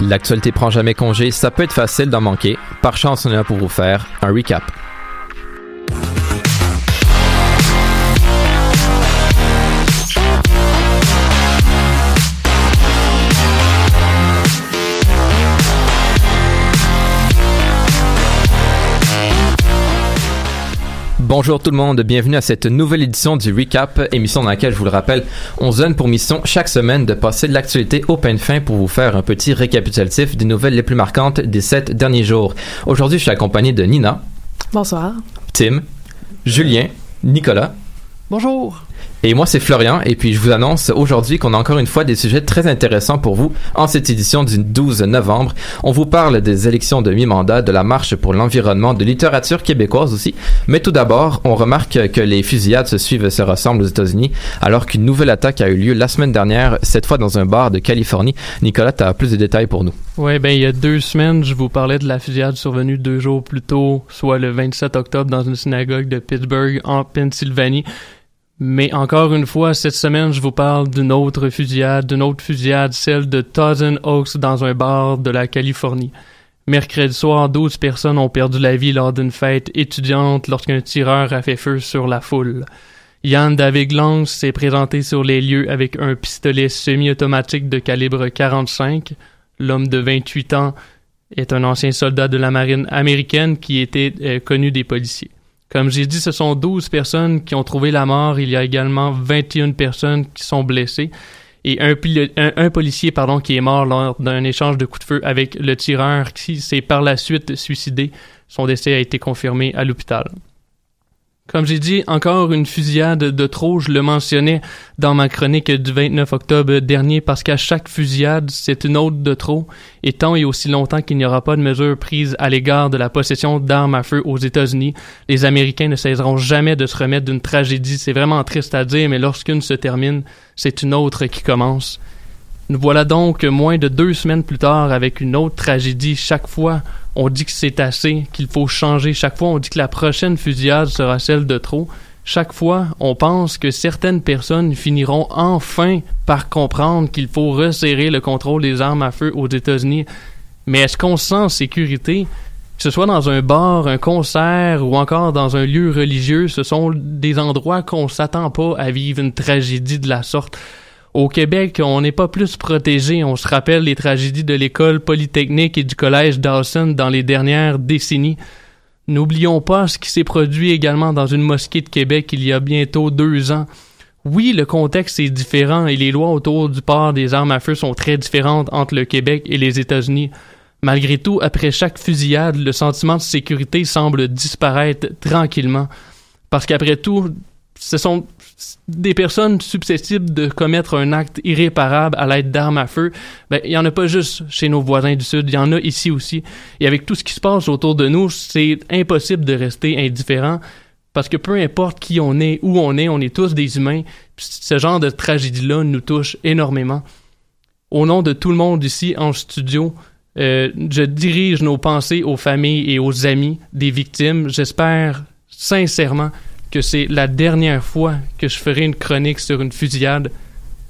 L'actualité prend jamais congé, ça peut être facile d'en manquer. Par chance, on est là pour vous faire un recap. Bonjour tout le monde, bienvenue à cette nouvelle édition du Recap, émission dans laquelle, je vous le rappelle, on se donne pour mission chaque semaine de passer de l'actualité au pain de fin pour vous faire un petit récapitulatif des nouvelles les plus marquantes des sept derniers jours. Aujourd'hui, je suis accompagné de Nina. Bonsoir. Tim, Julien, Nicolas. Bonjour. Et moi, c'est Florian, et puis je vous annonce aujourd'hui qu'on a encore une fois des sujets très intéressants pour vous en cette édition du 12 novembre. On vous parle des élections de mi-mandat, de la marche pour l'environnement, de littérature québécoise aussi. Mais tout d'abord, on remarque que les fusillades se suivent et se ressemblent aux États-Unis, alors qu'une nouvelle attaque a eu lieu la semaine dernière, cette fois dans un bar de Californie. Nicolas, tu as plus de détails pour nous. Oui, ben il y a deux semaines, je vous parlais de la fusillade survenue deux jours plus tôt, soit le 27 octobre dans une synagogue de Pittsburgh en Pennsylvanie. Mais encore une fois, cette semaine, je vous parle d'une autre fusillade, d'une autre fusillade, celle de Thousand Oaks dans un bar de la Californie. Mercredi soir, 12 personnes ont perdu la vie lors d'une fête étudiante lorsqu'un tireur a fait feu sur la foule. Yann David Lance s'est présenté sur les lieux avec un pistolet semi-automatique de calibre 45. L'homme de 28 ans est un ancien soldat de la marine américaine qui était euh, connu des policiers. Comme j'ai dit, ce sont 12 personnes qui ont trouvé la mort. Il y a également 21 personnes qui sont blessées et un, policier pardon, qui est mort lors d'un échange de coups de feu avec le tireur qui s'est par la suite suicidé. Son décès a été confirmé à l'hôpital. Comme j'ai dit, encore une fusillade de trop, je le mentionnais dans ma chronique du 29 octobre dernier, parce qu'à chaque fusillade, c'est une autre de trop, et tant et aussi longtemps qu'il n'y aura pas de mesures prises à l'égard de la possession d'armes à feu aux États-Unis, les Américains ne cesseront jamais de se remettre d'une tragédie. C'est vraiment triste à dire, mais lorsqu'une se termine, c'est une autre qui commence. Nous voilà donc moins de deux semaines plus tard avec une autre tragédie. Chaque fois, on dit que c'est assez, qu'il faut changer. Chaque fois, on dit que la prochaine fusillade sera celle de trop. Chaque fois, on pense que certaines personnes finiront enfin par comprendre qu'il faut resserrer le contrôle des armes à feu aux États-Unis. Mais est-ce qu'on se sent en sécurité? Que ce soit dans un bar, un concert ou encore dans un lieu religieux, ce sont des endroits qu'on s'attend pas à vivre une tragédie de la sorte. Au Québec, on n'est pas plus protégé. On se rappelle les tragédies de l'école polytechnique et du collège Dawson dans les dernières décennies. N'oublions pas ce qui s'est produit également dans une mosquée de Québec il y a bientôt deux ans. Oui, le contexte est différent et les lois autour du port des armes à feu sont très différentes entre le Québec et les États-Unis. Malgré tout, après chaque fusillade, le sentiment de sécurité semble disparaître tranquillement. Parce qu'après tout, ce sont des personnes susceptibles de commettre un acte irréparable à l'aide d'armes à feu, ben, il y en a pas juste chez nos voisins du Sud, il y en a ici aussi. Et avec tout ce qui se passe autour de nous, c'est impossible de rester indifférent parce que peu importe qui on est, où on est, on est tous des humains. Ce genre de tragédie-là nous touche énormément. Au nom de tout le monde ici en studio, euh, je dirige nos pensées aux familles et aux amis des victimes. J'espère sincèrement que c'est la dernière fois que je ferai une chronique sur une fusillade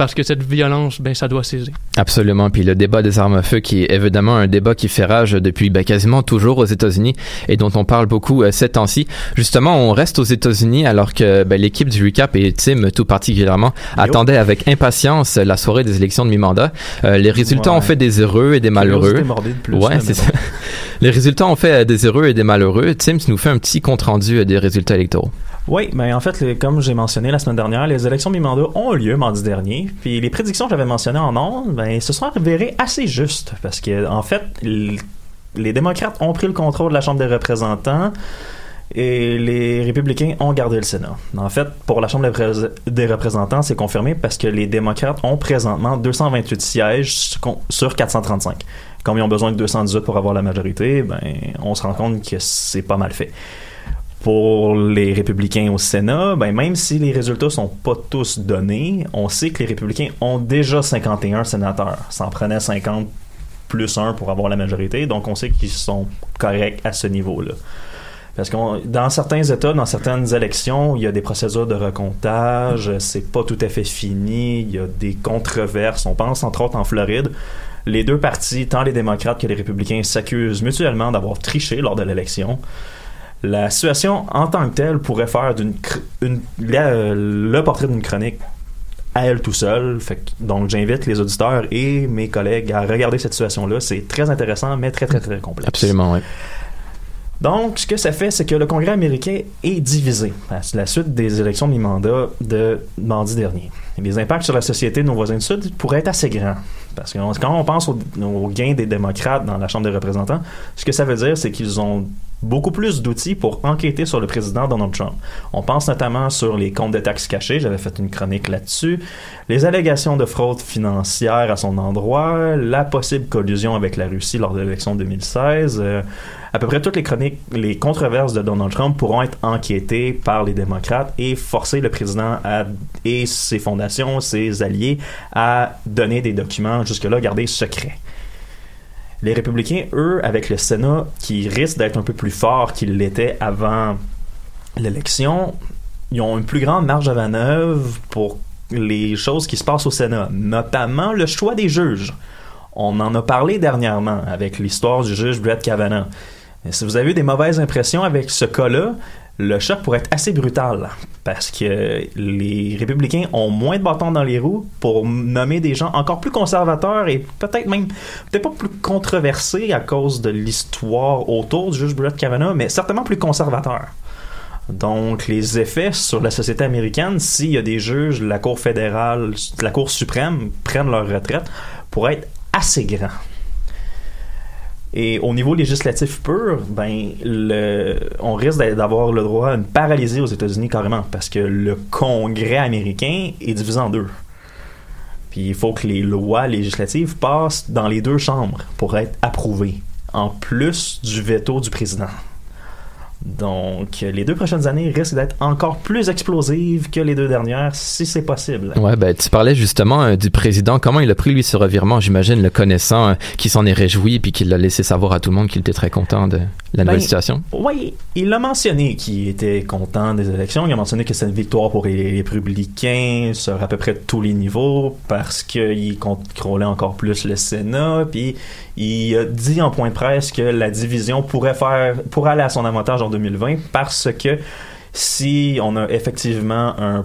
parce que cette violence, ben, ça doit cesser. Absolument. Puis le débat des armes à feu, qui est évidemment un débat qui fait rage depuis ben, quasiment toujours aux États-Unis et dont on parle beaucoup euh, ces temps-ci. Justement, on reste aux États-Unis alors que ben, l'équipe du Recap et Tim tout particulièrement attendait avec impatience la soirée des élections de mi-mandat. Euh, les résultats ont fait des heureux et des malheureux. De plus, ouais, c'est ça. Les résultats ont fait des heureux et des malheureux. Tim, tu nous fais un petit compte rendu des résultats électoraux. Oui, mais en fait, comme j'ai mentionné la semaine dernière, les élections mi-mandat ont eu lieu mardi dernier. Puis les prédictions que j'avais mentionnées en ondes, ben, se sont avérées assez justes. Parce que, en fait, les démocrates ont pris le contrôle de la Chambre des représentants et les républicains ont gardé le Sénat. En fait, pour la Chambre des représentants, c'est confirmé parce que les démocrates ont présentement 228 sièges sur 435. Comme ils ont besoin de 218 pour avoir la majorité, ben, on se rend compte que c'est pas mal fait pour les républicains au Sénat, ben même si les résultats sont pas tous donnés, on sait que les républicains ont déjà 51 sénateurs. Ça en prenait 50 plus 1 pour avoir la majorité, donc on sait qu'ils sont corrects à ce niveau-là. Parce que dans certains États, dans certaines élections, il y a des procédures de recomptage, c'est pas tout à fait fini, il y a des controverses. On pense entre autres en Floride. Les deux partis, tant les démocrates que les républicains, s'accusent mutuellement d'avoir triché lors de l'élection la situation en tant que telle pourrait faire d'une le portrait d'une chronique à elle tout seul. donc j'invite les auditeurs et mes collègues à regarder cette situation-là. C'est très intéressant, mais très très très complexe. Absolument, oui. Donc, ce que ça fait, c'est que le Congrès américain est divisé à la suite des élections de mi-mandat de mardi dernier. les impacts sur la société de nos voisins du Sud pourraient être assez grands. Parce que quand on pense aux gains des démocrates dans la Chambre des représentants, ce que ça veut dire, c'est qu'ils ont beaucoup plus d'outils pour enquêter sur le président Donald Trump. On pense notamment sur les comptes de taxes cachés, j'avais fait une chronique là-dessus, les allégations de fraude financière à son endroit, la possible collusion avec la Russie lors de l'élection 2016. Euh, à peu près toutes les chroniques, les controverses de Donald Trump pourront être enquêtées par les démocrates et forcer le président et ses fondations, ses alliés à donner des documents jusque-là gardés secrets. Les républicains, eux, avec le Sénat, qui risque d'être un peu plus fort qu'il l'était avant l'élection, ils ont une plus grande marge de manœuvre pour les choses qui se passent au Sénat, notamment le choix des juges. On en a parlé dernièrement avec l'histoire du juge Brett Kavanaugh. si vous avez eu des mauvaises impressions avec ce cas-là, le choc pourrait être assez brutal parce que les républicains ont moins de bâtons dans les roues pour nommer des gens encore plus conservateurs et peut-être même peut-être pas plus controversés à cause de l'histoire autour du juge Brett Kavanaugh, mais certainement plus conservateurs. Donc, les effets sur la société américaine, s'il y a des juges de la Cour fédérale, la Cour suprême prennent leur retraite, pourraient être assez grands. Et au niveau législatif pur, ben, le, on risque d'avoir le droit à une paralysie aux États-Unis carrément, parce que le Congrès américain est divisé en deux. Puis il faut que les lois législatives passent dans les deux chambres pour être approuvées, en plus du veto du président. Donc, les deux prochaines années risquent d'être encore plus explosives que les deux dernières, si c'est possible. Ouais, ben, tu parlais justement euh, du président. Comment il a pris, lui, ce revirement, j'imagine, le connaissant, euh, qui s'en est réjoui, puis qu'il l'a laissé savoir à tout le monde qu'il était très content de la nouvelle Ben, situation? Oui, il a mentionné qu'il était content des élections. Il a mentionné que c'est une victoire pour les républicains sur à peu près tous les niveaux parce qu'il contrôlait encore plus le Sénat. Puis il a dit en point de presse que la division pourrait faire aller à son avantage en 2020 parce que si on a effectivement un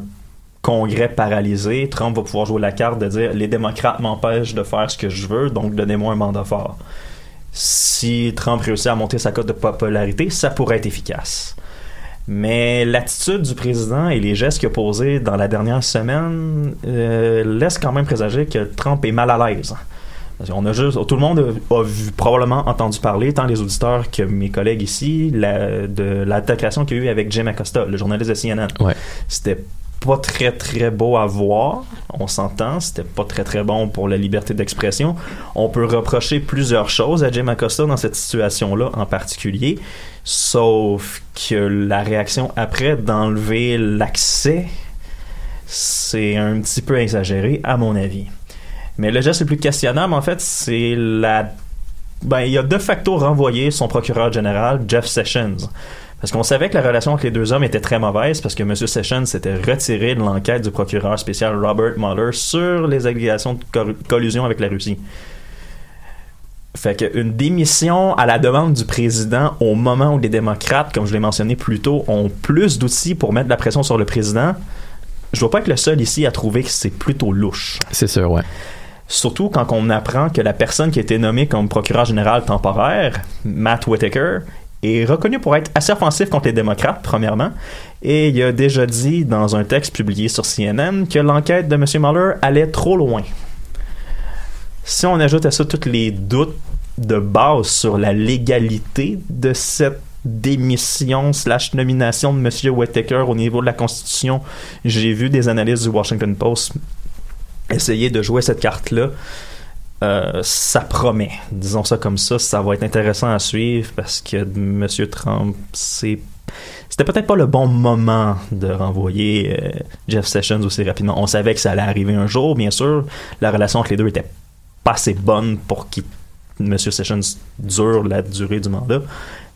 congrès paralysé, Trump va pouvoir jouer la carte de dire les démocrates m'empêchent de faire ce que je veux, donc donnez-moi un mandat fort. Si Trump réussit à monter sa cote de popularité, ça pourrait être efficace. Mais l'attitude du président et les gestes qu'il a posés dans la dernière semaine euh, laissent quand même présager que Trump est mal à l'aise. Qu'on a juste, tout le monde a, a vu, probablement entendu parler, tant les auditeurs que mes collègues ici, la, de l'altercation qu'il y a eu avec Jim Acosta, le journaliste de CNN. Ouais. C'était pas très très beau à voir, on s'entend, c'était pas très très bon pour la liberté d'expression. On peut reprocher plusieurs choses à Jim Acosta dans cette situation-là en particulier, sauf que la réaction après d'enlever l'accès, c'est un petit peu exagéré à mon avis. Mais le geste le plus questionnable, en fait, c'est la. Ben, il a de facto renvoyé son procureur général, Jeff Sessions. Parce qu'on savait que la relation entre les deux hommes était très mauvaise parce que M. Sessions s'était retiré de l'enquête du procureur spécial Robert Mueller sur les allégations de collusion avec la Russie. Fait qu'une démission à la demande du président au moment où les démocrates, comme je l'ai mentionné plus tôt, ont plus d'outils pour mettre de la pression sur le président, je dois pas être le seul ici à trouver que c'est plutôt louche. C'est sûr, ouais. Surtout quand on apprend que la personne qui a été nommée comme procureur général temporaire, Matt Whitaker, est reconnu pour être assez offensif contre les démocrates, premièrement, et il a déjà dit dans un texte publié sur CNN que l'enquête de M. Mueller allait trop loin. Si on ajoute à ça tous les doutes de base sur la légalité de cette démission slash nomination de M. Whitaker au niveau de la Constitution, j'ai vu des analyses du Washington Post essayer de jouer cette carte-là. Euh, ça promet, disons ça comme ça, ça va être intéressant à suivre parce que M. Trump, c'est c'était peut-être pas le bon moment de renvoyer euh, Jeff Sessions aussi rapidement. On savait que ça allait arriver un jour, bien sûr. La relation entre les deux était pas assez bonne pour que M. Sessions dure la durée du mandat.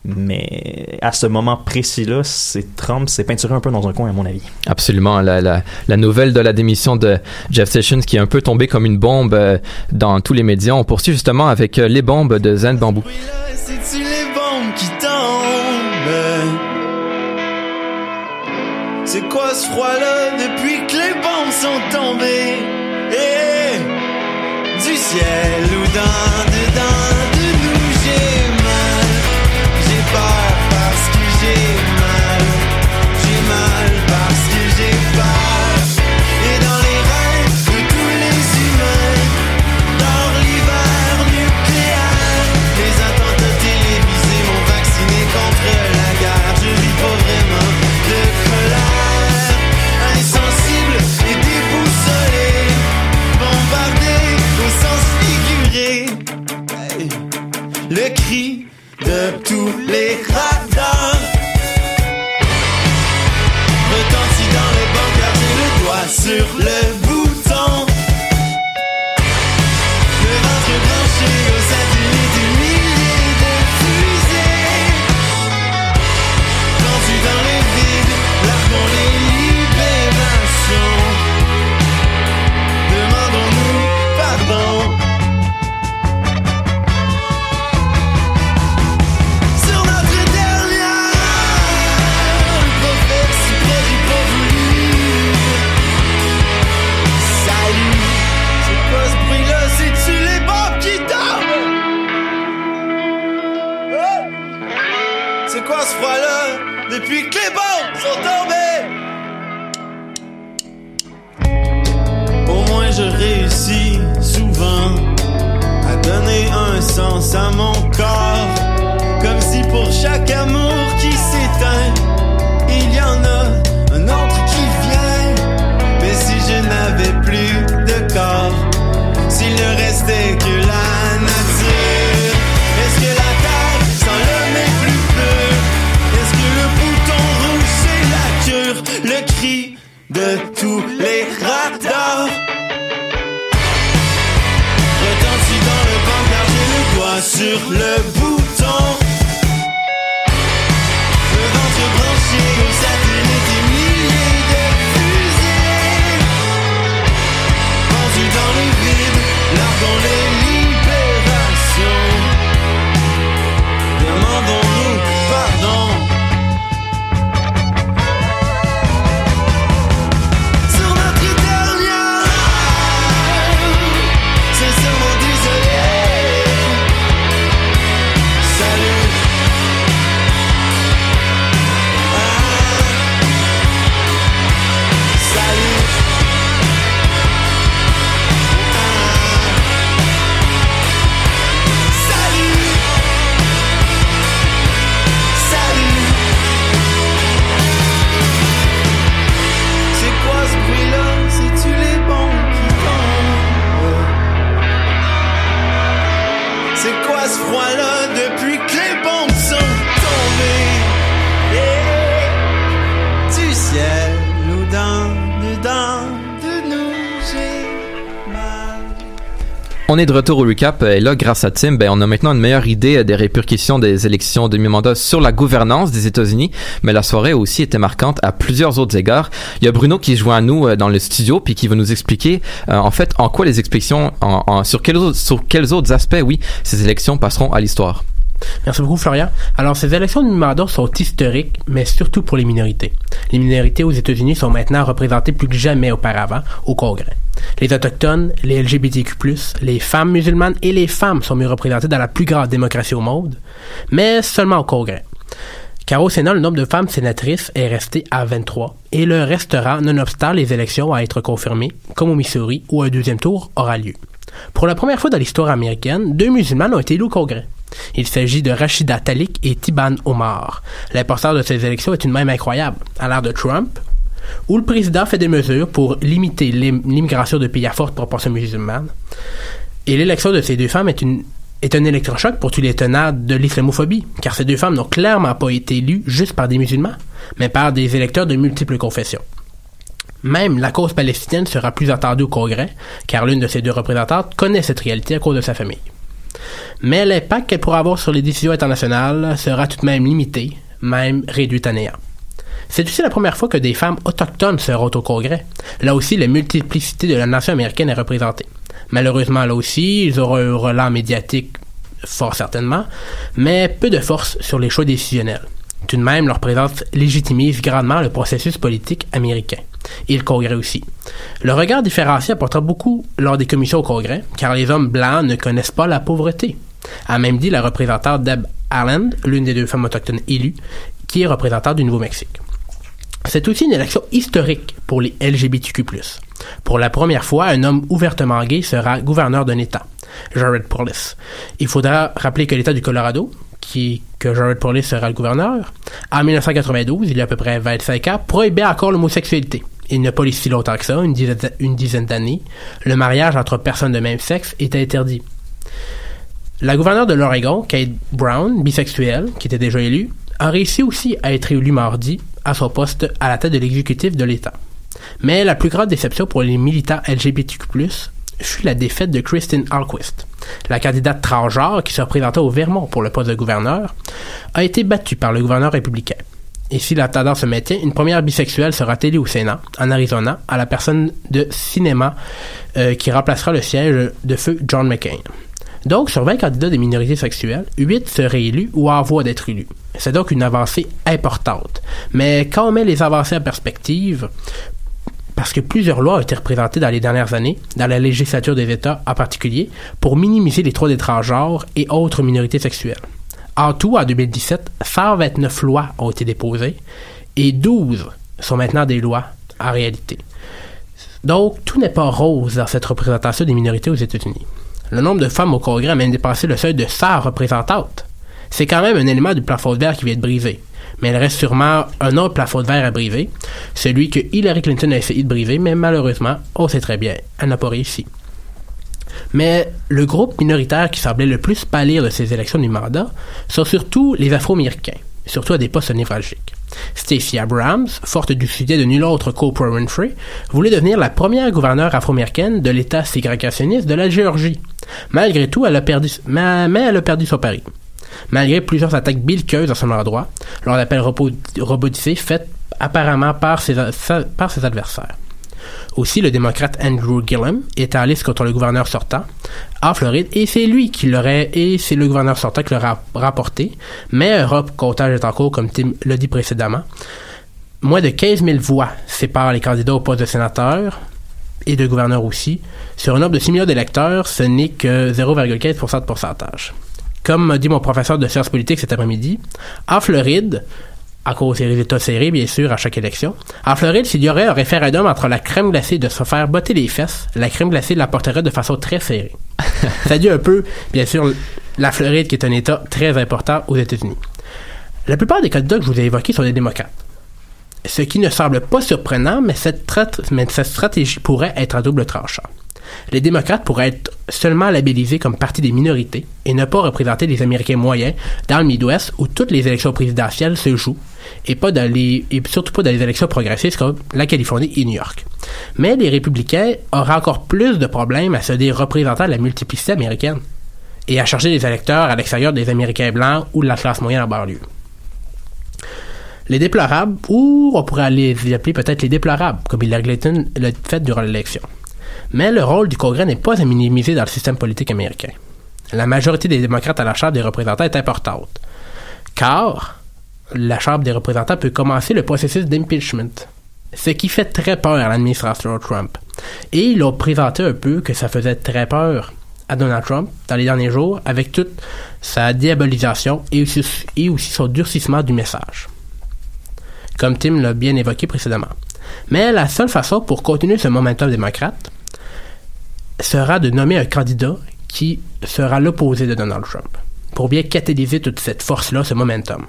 Mais à ce moment précis-là, c'est Trump s'est peinturé un peu dans un coin, à mon avis. Absolument. La, la, la nouvelle de la démission de Jeff Sessions qui est un peu tombée comme une bombe euh, dans tous les médias. On poursuit justement avec euh, les bombes de Zen Bamboo. C'est-tu les bombes qui tombent? C'est quoi ce froid-là depuis que les bombes sont tombées? Eh, du ciel ou dans, dedans? tous les rats. Quoi ce froid-là On est de retour au recap et là, grâce à Tim, ben, on a maintenant une meilleure idée euh, des répercussions des élections de mi-mandat sur la gouvernance des États-Unis, mais la soirée aussi été marquante à plusieurs autres égards. Il y a Bruno qui joint à nous euh, dans le studio puis qui va nous expliquer euh, en fait en quoi les en- sur, quels autres, sur quels autres aspects, oui, ces élections passeront à l'histoire. Merci beaucoup, Florian. Alors, ces élections de mi-mandat sont historiques, mais surtout pour les minorités. Les minorités aux États-Unis sont maintenant représentées plus que jamais auparavant au Congrès. Les Autochtones, les LGBTQ+, les femmes musulmanes et les femmes sont mieux représentées dans la plus grande démocratie au monde, mais seulement au Congrès. Car au Sénat, le nombre de femmes sénatrices est resté à 23 et le restera nonobstant les élections à être confirmées, comme au Missouri, où un deuxième tour aura lieu. Pour la première fois dans l'histoire américaine, deux musulmanes ont été élus au Congrès. Il s'agit de Rachida Talik et Tiban Omar. L'importance de ces élections est une même incroyable. À l'ère de Trump, où le président fait des mesures pour limiter l'im- l'immigration de pays à forte proportion musulmane, et l'élection de ces deux femmes est une est un électrochoc pour tous les tenants de l'islamophobie, car ces deux femmes n'ont clairement pas été élues juste par des musulmans, mais par des électeurs de multiples confessions. Même la cause palestinienne sera plus entendue au Congrès, car l'une de ces deux représentantes connaît cette réalité à cause de sa famille. Mais l'impact qu'elle pourra avoir sur les décisions internationales sera tout de même limité, même réduit à néant. C'est aussi la première fois que des femmes autochtones seront au Congrès. Là aussi, la multiplicité de la nation américaine est représentée. Malheureusement, là aussi, ils auront un relent médiatique, fort certainement, mais peu de force sur les choix décisionnels. Tout de même, leur présence légitimise grandement le processus politique américain. Et le Congrès aussi. Le regard différencié apportera beaucoup lors des commissions au Congrès, car les hommes blancs ne connaissent pas la pauvreté. A même dit la représentante Deb Allen, l'une des deux femmes autochtones élues, qui est représentante du Nouveau-Mexique. C'est aussi une élection historique pour les LGBTQ+. Pour la première fois, un homme ouvertement gay sera gouverneur d'un État, Jared Polis. Il faudra rappeler que l'État du Colorado, que Jared Polis sera le gouverneur, en 1992, il y a à peu près 25 ans, prohibait encore l'homosexualité. Il n'y a pas si longtemps que ça, une dizaine d'années, le mariage entre personnes de même sexe était interdit. La gouverneure de l'Oregon, Kate Brown, bisexuelle, qui était déjà élue, a réussi aussi à être élue mardi à son poste à la tête de l'exécutif de l'État. Mais la plus grande déception pour les militants LGBTQ+, fut la défaite de Christine Alquist. La candidate transgenre qui se représentait au Vermont pour le poste de gouverneur a été battue par le gouverneur républicain. Et si la tendance se maintient, une première bisexuelle sera élue au Sénat, en Arizona, à la personne de cinéma euh, qui remplacera le siège de feu John McCain. Donc, sur 20 candidats des minorités sexuelles, 8 seraient élus ou en voie d'être élus. C'est donc une avancée importante. Mais quand on met les avancées en perspective, parce que plusieurs lois ont été représentées dans les dernières années, dans la législature des États en particulier, pour minimiser les droits des transgenres et autres minorités sexuelles. En tout, en 2017, 129 lois ont été déposées et 12 sont maintenant des lois en réalité. Donc, tout n'est pas rose dans cette représentation des minorités aux États-Unis. Le nombre de femmes au Congrès a même dépassé le seuil de 100 représentantes. C'est quand même un élément du plafond de verre qui vient de briser. Mais il reste sûrement un autre plafond de verre à briser, celui que Hillary Clinton a essayé de briser, mais malheureusement, on sait très bien, elle n'a pas réussi. Mais le groupe minoritaire qui semblait le plus pâlir de ces élections du mandat sont surtout les Afro-Américains, surtout à des postes névralgiques. Stacey Abrams, forte du succès de nul autre qu'Oprah Winfrey, voulait devenir la première gouverneure afro-américaine de l'État ségrégationniste de la Géorgie. Malgré tout, elle a perdu, mais, elle a perdu son pari. Malgré plusieurs attaques belliqueuses à son endroit, lors d'appels robo- robotisés faits apparemment par ses adversaires. Aussi, le démocrate Andrew Gillum est en liste contre le gouverneur sortant en Floride et c'est lui qui l'aurait et c'est le gouverneur sortant qui l'aurait rapporté. Mais un rap comptage est en cours, comme Tim l'a dit précédemment. Moins de 15 000 voix séparent les candidats au poste de sénateur et de gouverneur aussi. Sur un nombre de 6 millions d'électeurs, ce n'est que 0,15% de pourcentage. Comme dit mon professeur de sciences politiques cet après-midi, en Floride, à cause des résultats serrés, bien sûr, à chaque élection. En Floride, s'il y aurait un référendum entre la crème glacée de se faire botter les fesses, la crème glacée l'apporterait de façon très serrée. Ça dit un peu, bien sûr, la Floride qui est un État très important aux États-Unis. La plupart des candidats que je vous ai évoqués sont des démocrates. Ce qui ne semble pas surprenant, mais cette, mais cette stratégie pourrait être à double tranchant. Les démocrates pourraient être seulement labellisés comme parti des minorités et ne pas représenter les Américains moyens dans le Midwest où toutes les élections présidentielles se jouent et surtout pas dans les élections progressistes comme la Californie et New York. Mais les républicains auraient encore plus de problèmes à se dire représentants de la multiplicité américaine et à charger les électeurs à l'extérieur des Américains blancs ou de la classe moyenne en banlieue. Les déplorables, ou on pourrait les appeler peut-être les déplorables, comme Hillary Clinton l'a fait durant l'élection. Mais le rôle du Congrès n'est pas à minimiser dans le système politique américain. La majorité des démocrates à la Chambre des représentants est importante, car la Chambre des représentants peut commencer le processus d'impeachment, ce qui fait très peur à l'administration Trump. Et ils ont présenté un peu que ça faisait très peur à Donald Trump dans les derniers jours avec toute sa diabolisation et aussi son durcissement du message comme Tim l'a bien évoqué précédemment. Mais la seule façon pour continuer ce momentum démocrate sera de nommer un candidat qui sera l'opposé de Donald Trump, pour bien catalyser toute cette force-là, ce momentum.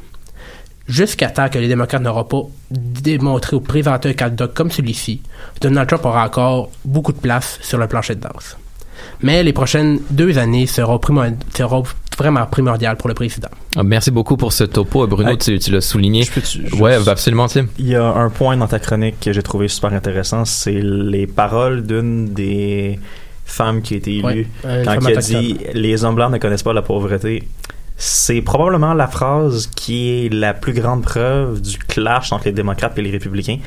Jusqu'à temps que les démocrates n'auront pas démontré ou présenté un candidat comme celui-ci, Donald Trump aura encore beaucoup de place sur le plancher de danse. Mais les prochaines deux années seront, vraiment primordiales pour le président. Ah, Merci beaucoup pour ce topo, Bruno. Hey, tu tu l'as souligné. Ouais, bah, absolument, Tim. Il y a un point dans ta chronique que j'ai trouvé super intéressant, c'est les paroles d'une des femmes qui a été élue Ouais, quand femme elle a dit les hommes blancs ne connaissent pas la pauvreté. C'est probablement la phrase qui est la plus grande preuve du clash entre les démocrates et les républicains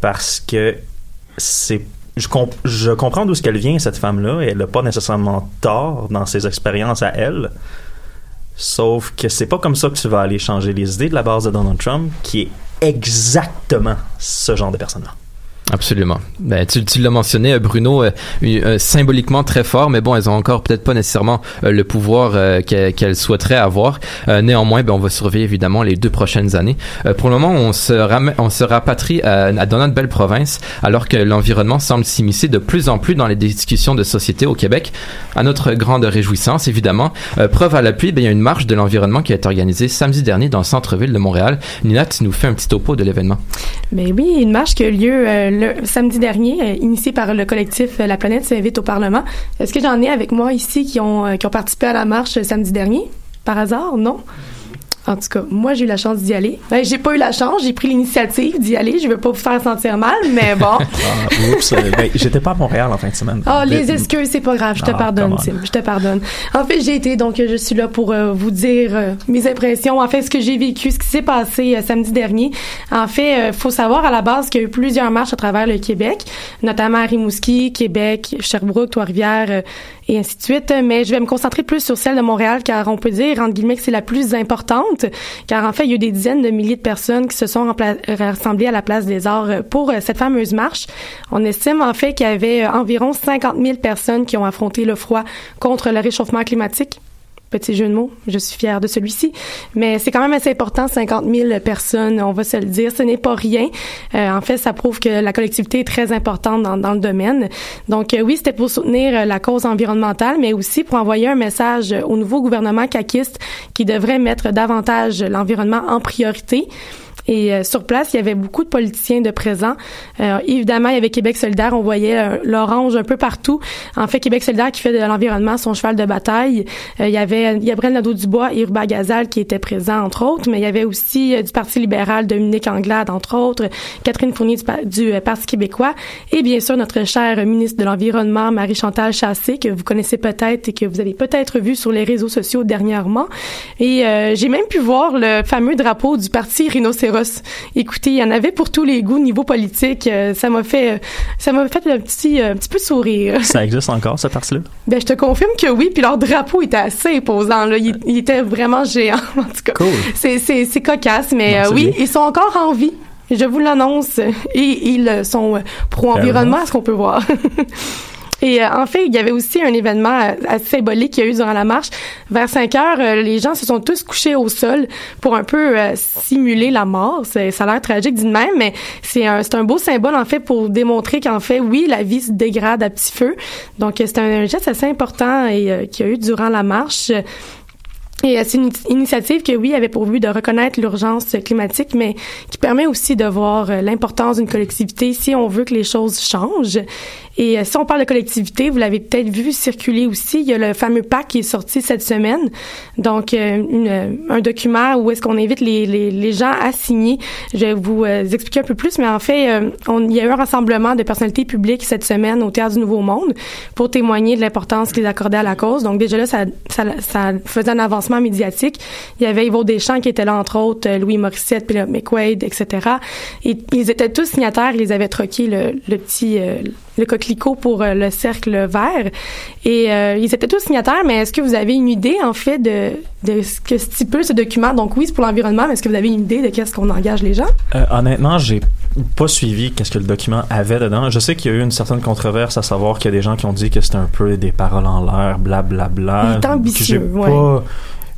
parce que c'est je, comp- je comprends d'où ce qu'elle vient cette femme-là et elle n'a pas nécessairement tort dans ses expériences à elle. Sauf que c'est pas comme ça que tu vas aller changer les idées de la base de Donald Trump, qui est exactement ce genre de personne-là. Absolument. Ben, tu, tu l'as mentionné, euh, Bruno, euh, euh, symboliquement très fort, mais bon, elles ont encore peut-être pas nécessairement euh, le pouvoir qu'elles qu'elles souhaiteraient avoir. Néanmoins, ben, on va surveiller évidemment les deux prochaines années. Pour le moment, on se, on se rapatrie à, à dans notre belle province, alors que l'environnement semble s'immiscer de plus en plus dans les discussions de société au Québec. À notre grande réjouissance, évidemment. Preuve à l'appui, ben, il y a une marche de l'environnement qui a été organisée samedi dernier dans le centre-ville de Montréal. Nina, tu nous fais un petit topo de l'événement. Ben oui, une marche qui a eu lieu le samedi dernier, euh, initiée par le collectif euh, La planète s'invite au Parlement. Est-ce que j'en ai avec moi ici qui ont, euh, qui ont participé à la marche samedi dernier? Par hasard? Non? En tout cas, moi, j'ai eu la chance d'y aller. Ben, j'ai pas eu la chance, j'ai pris l'initiative d'y aller. Je veux pas vous faire sentir mal, mais bon. Ah, oups, euh, ben, j'étais pas à Montréal en fin de semaine. Oh, les excuses, c'est pas grave. Je te Ah, pardonne. Tim. Je te pardonne. En fait, j'ai été, donc, je suis là pour euh, vous dire euh, mes impressions. En fait, ce que j'ai vécu, ce qui s'est passé euh, samedi dernier. En fait, faut savoir à la base qu'il y a eu plusieurs marches à travers le Québec, notamment à Rimouski, Québec, Sherbrooke, Trois-Rivières et ainsi de suite. Mais je vais me concentrer plus sur celle de Montréal, car on peut dire, entre guillemets, que c'est la plus importante, car en fait, il y a eu des dizaines de milliers de personnes qui se sont rassemblées à la place des Arts euh, pour euh, cette fameuse marche. On estime en fait qu'il y avait euh, environ 50 000 personnes qui ont affronté le froid contre le réchauffement climatique. Petit jeu de mots, je suis fière de celui-ci. Mais c'est quand même assez important, 50 000 personnes, on va se le dire. Ce n'est pas rien. Euh, en fait, ça prouve que la collectivité est très importante dans, dans le domaine. Donc euh, oui, c'était pour soutenir euh, la cause environnementale, mais aussi pour envoyer un message au nouveau gouvernement caquiste qui devrait mettre davantage l'environnement en priorité. Et euh, sur place, il y avait beaucoup de politiciens de présents. Euh, évidemment, il y avait Québec solidaire. On voyait euh, l'orange un peu partout. En fait, Québec solidaire qui fait de l'environnement son cheval de bataille. Euh, il y avait Gabriel Nadeau-Dubois et Urbain Gazal qui étaient présents, entre autres. Mais il y avait aussi euh, du Parti libéral Dominique Anglade, entre autres. Catherine Fournier du, Pa- du, euh, Parti québécois. Et bien sûr, notre chère ministre de l'Environnement, Marie-Chantal Chassé, que vous connaissez peut-être et que vous avez peut-être vu sur les réseaux sociaux dernièrement. Et euh, j'ai même pu voir le fameux drapeau du parti Rhinocéros. Écoutez, il y en avait pour tous les goûts niveau politique. Euh, ça m'a fait, euh, ça m'a fait un petit, euh, un petit peu sourire. Ça existe encore, cette partie-là? Ben, je te confirme que oui. Puis leur drapeau était assez imposant. Là. Il, il était vraiment géant. En tout cas, Cool. c'est, c'est, c'est cocasse, mais Non, euh, oui, bien. ils sont encore en vie. Je vous l'annonce. Et ils sont pro-environnement, à ce qu'on peut voir. Et euh, en fait, il y avait aussi un événement euh, assez symbolique qu'il y a eu durant la marche. Vers 5 heures, euh, les gens se sont tous couchés au sol pour un peu euh, simuler la mort. Ça a l'air tragique de même, mais c'est un, un beau symbole en fait pour démontrer qu'en fait, oui, la vie se dégrade à petit feu. Donc, c'est un, geste assez important et qu'il y a eu durant la marche. Et euh, c'est une initiative que, oui, avait pour but de reconnaître l'urgence climatique, mais qui permet aussi de voir euh, l'importance d'une collectivité si on veut que les choses changent. Et euh, si on parle de collectivité, vous l'avez peut-être vu circuler aussi, il y a le fameux pacte qui est sorti cette semaine. Donc, un document où est-ce qu'on invite les, les, les gens à signer. Je vais vous expliquer un peu plus, mais en fait, il y a eu un rassemblement de personnalités publiques cette semaine au Théâtre du Nouveau Monde pour témoigner de l'importance qu'ils accordaient à la cause. Donc, déjà là, ça, ça faisait un avancement médiatique. Il y avait Yvon Deschamps qui était là, entre autres, euh, Louis Morissette, puis McQuaid, etc. Et ils étaient tous signataires. Ils avaient troqué le, le petit... euh, le coquelicot pour euh, le cercle vert. Et euh, ils étaient tous signataires, mais est-ce que vous avez une idée, en fait, de, de ce que stipule ce document? Donc oui, c'est pour l'environnement, mais est-ce que vous avez une idée de qu'est-ce qu'on engage les gens? Euh, honnêtement, j'ai pas suivi qu'est-ce que le document avait dedans. Je sais qu'il y a eu une certaine controverse à savoir qu'il y a des gens qui ont dit que c'était un peu des paroles en l'air, blablabla. Il est ambitieux, ouais. pas-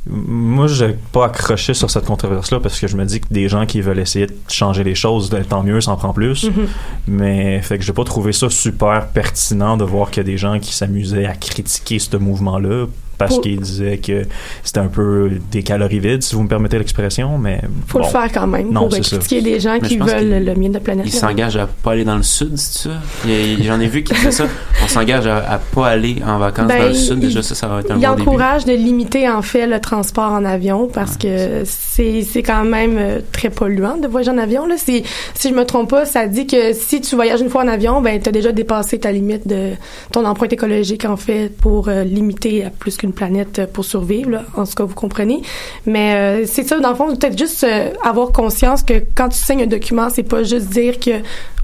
Moi, j'ai pas accroché sur cette controverse-là parce que je me dis que des gens qui veulent essayer de changer les choses, ben, tant mieux, ça en prend plus. Mhm. Mais fait que j'ai pas trouvé ça super pertinent de voir qu'il y a des gens qui s'amusaient à critiquer ce mouvement-là parce qu'ils disaient que c'était un peu des calories vides, si vous me permettez l'expression, mais Faut bon. le faire quand même Non, pour critiquer des gens Mais qui veulent qu'il- le mieux de la planète. Il s'engage à pas aller dans le sud, c'est ça? Il J'en ai vu qui disaient ça. On s'engage à, à pas aller en vacances Ben, dans le sud. il- Déjà, ça, ça va être un Il bon début. encourage de limiter en fait le transport en avion parce que c'est quand même euh, très polluant de voyager en avion là. Si si je me trompe pas, ça dit que si tu voyages une fois en avion, ben t'as déjà dépassé ta limite de ton empreinte écologique en fait pour euh, limiter à plus qu'une planète pour survivre. En ce cas, vous comprenez. Mais euh, c'est ça dans le fond, peut-être juste euh, avoir conscience que quand tu signes un document, c'est pas juste dire que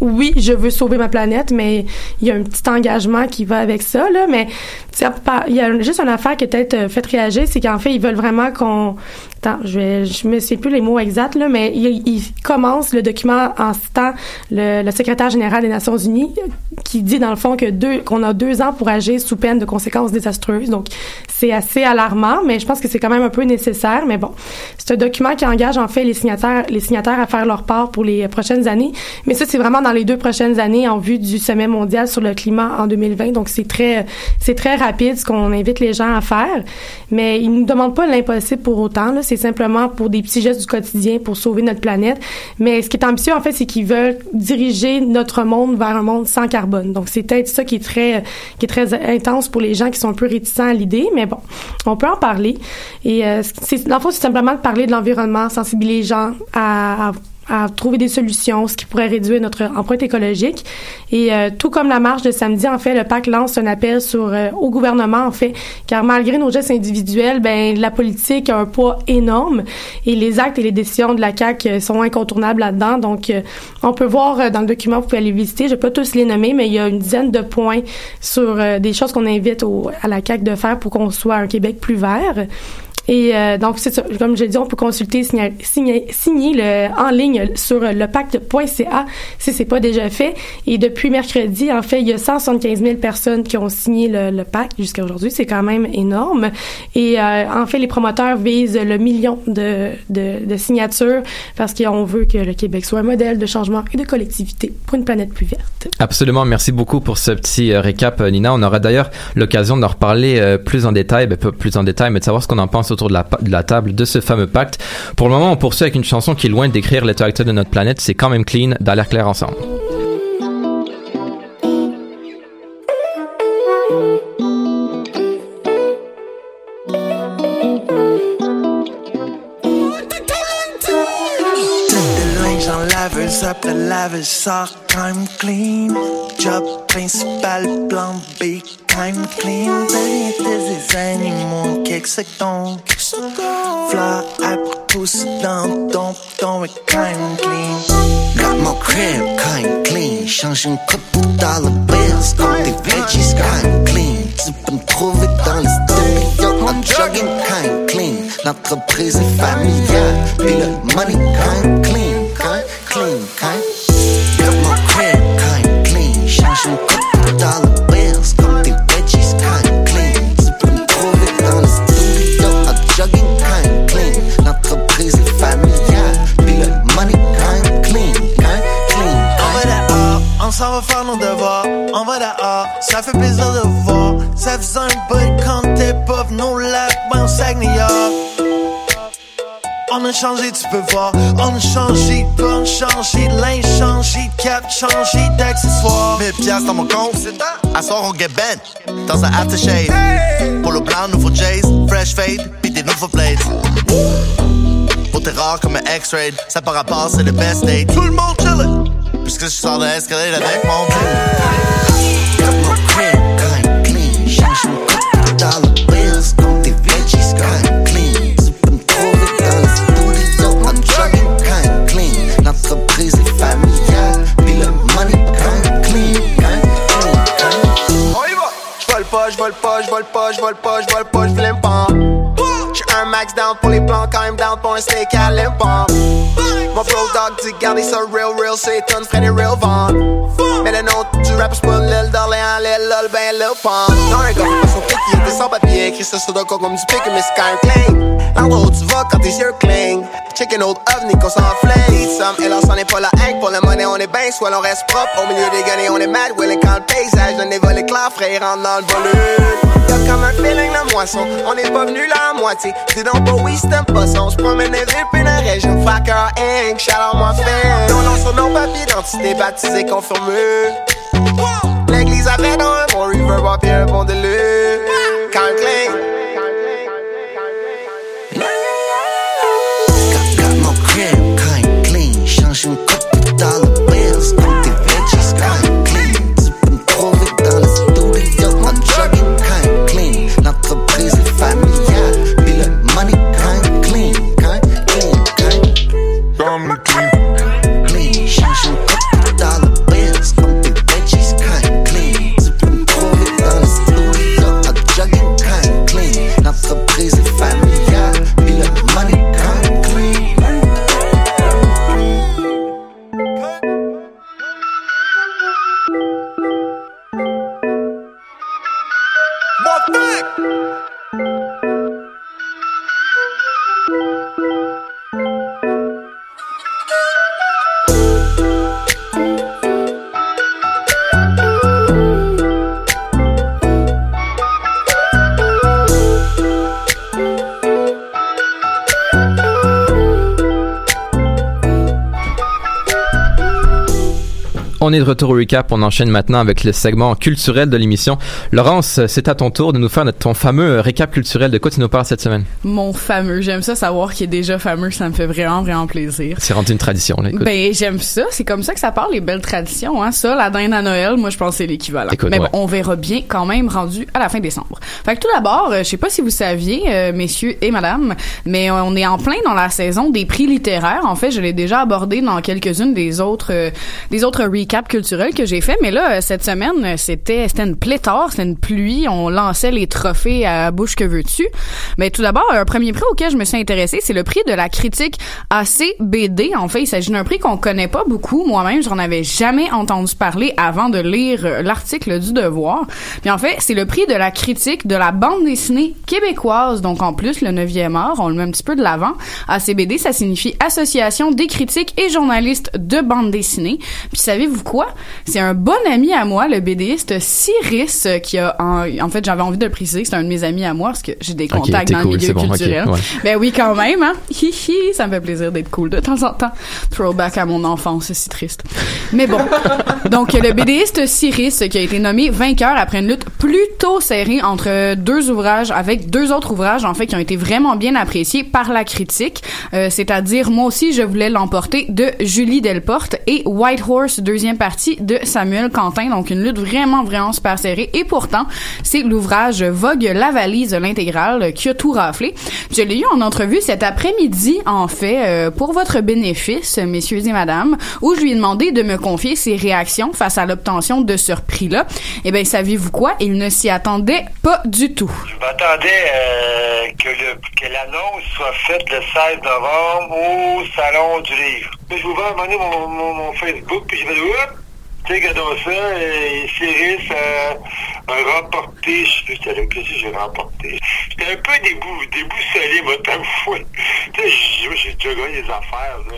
oui, je veux sauver ma planète, mais il y a un petit engagement qui va avec ça là. Mais il y a juste une affaire qui a peut-être euh, fait réagir, c'est qu'en fait, ils veulent vraiment qu'on... Attends, je je me sais plus les mots exacts, là, mais ils il commencent le document en citant le, le secrétaire général des Nations Unies qui dit, dans le fond, que deux, qu'on a deux ans pour agir sous peine de conséquences désastreuses. Donc, c'est assez alarmant, mais je pense que c'est quand même un peu nécessaire. Mais bon, c'est un document qui engage, en fait, les signataires, les signataires à faire leur part pour les prochaines années. Mais ça, c'est vraiment dans les deux prochaines années en vue du sommet mondial sur le climat en 2020. Donc, c'est très, c'est très rapide ce qu'on invite les gens à faire. Mais ils nous demandent pas l'impossible pour autant. C'est simplement pour des petits gestes du quotidien pour sauver notre planète. Mais ce qui est ambitieux, en fait, c'est qu'ils veulent diriger notre monde vers un monde sans carbone. Donc, c'est peut-être ça qui est très, qui est très intense pour les gens qui sont un peu réticents à l'idée. Mais bon, on peut en parler. Et euh, c'est, dans le fond, c'est simplement de parler de l'environnement, sensibiliser les gens à à trouver des solutions, ce qui pourrait réduire notre empreinte écologique. Et euh, tout comme la marche de samedi, en fait, le PAC lance un appel sur euh, au gouvernement, en fait, car malgré nos gestes individuels, ben la politique a un poids énorme et les actes et les décisions de la CAC euh, sont incontournables là-dedans. Donc, euh, on peut voir euh, dans le document, vous pouvez aller visiter. Je vais pas tous les nommer, mais il y a une dizaine de points sur euh, des choses qu'on invite au, à la CAC de faire pour qu'on soit un Québec plus vert. Et euh, donc, c'est ça. Comme je l'ai dit, on peut consulter, signer, signer, signer le, en ligne sur lepacte.ca si c'est pas déjà fait. Et depuis mercredi, en fait, il y a 175 000 personnes qui ont signé le, le pacte jusqu'à aujourd'hui. C'est quand même énorme. Et euh, en fait, les promoteurs visent le million de, de, de signatures parce qu'on veut que le Québec soit un modèle de changement et de collectivité pour une planète plus verte. Absolument, merci beaucoup pour ce petit euh, récap, euh, Nina. On aura d'ailleurs l'occasion d'en reparler euh, plus en détail, ben, plus en détail, mais de savoir ce qu'on en pense autour de la, table de ce fameux pacte. Pour le moment, on poursuit avec une chanson qui est loin de décrire l'état actuel de notre planète. C'est quand même clean dans l'air clair ensemble. Sort quand même clean. Job principal, plan B, même clean. Derrière des animaux, quelques secondes. Fleur après pousse dans ton ton quand même clean. Got my crib kind clean. Change une couple dollar bills. Comme des veggies kind clean. Tu peux me trouver dans les studios. I'm jogging kind clean. L'entreprise est familiale. Puis le money kind clean. Kind clean. Kind. S'en va faire nos devoirs. On va dehors, ça fait plaisir de voir. Ça faisait un bout quand t'es pas venu au lac, ben au Saguenay-Yard. On a changé, tu peux voir. On a changé porte, changé linge, changé cap, changé d'accessoires. 1000 piastres dans mon compte. À soir, on get bent dans un aftershave. Polo blanc, nouveau Jays, fresh fade, pis des nouveaux blades. Pour t'es rare comme un X-ray, ça par rapport, c'est le best date. Tout le monde chill Puisque je sors de l'escalier avec mon Got my crib kind clean. Change une couple dollar bills. Comme des veggies kind clean. Tu peux me trouver dans les studios. I'm jogging kind clean. L'entreprise est familiale. Puis le money kind clean. Kind clean. Kind. On y va! J'vole pas, j'vole pas, j'vole pas, j'vole pas, j'vole pas, j'v'laime pas. Max down pour les plans, quand même down pour un steak à l'import. Mon flow dog dit garder ça real, real, c'est ton frère des real ventes. Mais le nom du rap, c'est pas l'île d'Orléans, l'île lol, ben l'île pente. Non, un gars, pas son pic, il était sans papier, écrit ça sur le dos comme du pic, mais c'est quand même. L'endroit où tu vas quand tes yeux clignent. Chicken old ovni qu'on. Eat some, et là, c'en est pas la hank. Pour la monnaie, on est ben, soit l'on reste propre. Au milieu des guenilles, on est mad, quand le paysage donne des volets clairs, frère, rentre dans le volume. Y'a comme un feeling de moisson, on n'est pas venu à moitié. Donc pas oui, c'est un poisson. J'promène les villes, puis la région, Facker Inc. Shout out moi fan. Non, non, sur nos papiers d'identité, baptisé, confirmé. L'église avait dans un bon reverb, puis un bon. Quand On est de retour au recap. On enchaîne maintenant avec le segment culturel de l'émission. Laurence, c'est à ton tour de nous faire notre- ton fameux récap culturel. De quoi tu nous parles cette semaine? Mon fameux. J'aime ça savoir qu'il est déjà fameux. Ça me fait vraiment, vraiment plaisir. C'est rendu une tradition, là. Écoute. Ben, j'aime ça. C'est comme ça que ça parle, les belles traditions, hein. Ça, la dinde à Noël, moi, je pense que c'est l'équivalent. Mais bon, ouais. on verra bien quand même rendu à la fin décembre. Fait que tout d'abord, euh, je sais pas si vous saviez, euh, messieurs et madame, mais on est en plein dans la saison des prix littéraires. En fait, je l'ai déjà abordé dans quelques-unes des autres, euh, des autres recaps culturels que j'ai fait. Mais là, euh, cette semaine, euh, c'était, c'était une pléthore, c'était une pluie. On lançait les trophées à bouche que veux-tu? Mais tout d'abord, un premier prix auquel je me suis intéressée, c'est le prix de la critique ACBD. En fait, il s'agit d'un prix qu'on connaît pas beaucoup. Moi-même, j'en avais jamais entendu parler avant de lire euh, l'article du Devoir. Puis en fait, c'est le prix de la critique de la bande dessinée québécoise. Donc en plus, le 9e art, on le met un petit peu de l'avant. ACBD, ça signifie Association des critiques et journalistes de bande dessinée. Puis savez-vous C'est un bon ami à moi, le BDiste Cyrus, euh, qui a, en, en fait, j'avais envie de le préciser, c'est un de mes amis à moi, parce que j'ai des contacts dans cool, le milieu bon, culturel. ouais. Ben oui, quand même, hein. Hi hi, ça me fait plaisir d'être cool de temps en temps. Throwback à mon enfance, c'est si triste. Mais bon. Donc, le BDiste Cyrus, qui a été nommé vainqueur après une lutte plutôt serrée entre deux ouvrages, avec deux autres ouvrages, en fait, qui ont été vraiment bien appréciés par la critique. Euh, C'est-à-dire, moi aussi, je voulais l'emporter de Julie Delporte et White Horse, deuxième partie de Samuel Quentin. Donc, une lutte vraiment, vraiment super serrée. Et pourtant, c'est l'ouvrage Vogue la valise l'intégrale qui a tout raflé. Je l'ai eu en entrevue cet après-midi, en fait, euh, pour votre bénéfice, messieurs et madame, où je lui ai demandé de me confier ses réactions face à l'obtention de ce prix-là. Eh bien, savez-vous quoi? Il ne s'y attendait pas du tout. Je m'attendais euh, que l'annonce soit faite le 16 novembre au Salon du Livre. Puis J'ai ouvert un mon, mon, mon Facebook, puis j'ai fait Oups! Tu sais, regardons ça, et Cyrus euh, a remporté, je sais plus qu'est-ce que j'ai remporté. J'étais un peu débou, déboussolé, moi, t'avouer. Tu sais, j'ai- déjà gagné des affaires, là.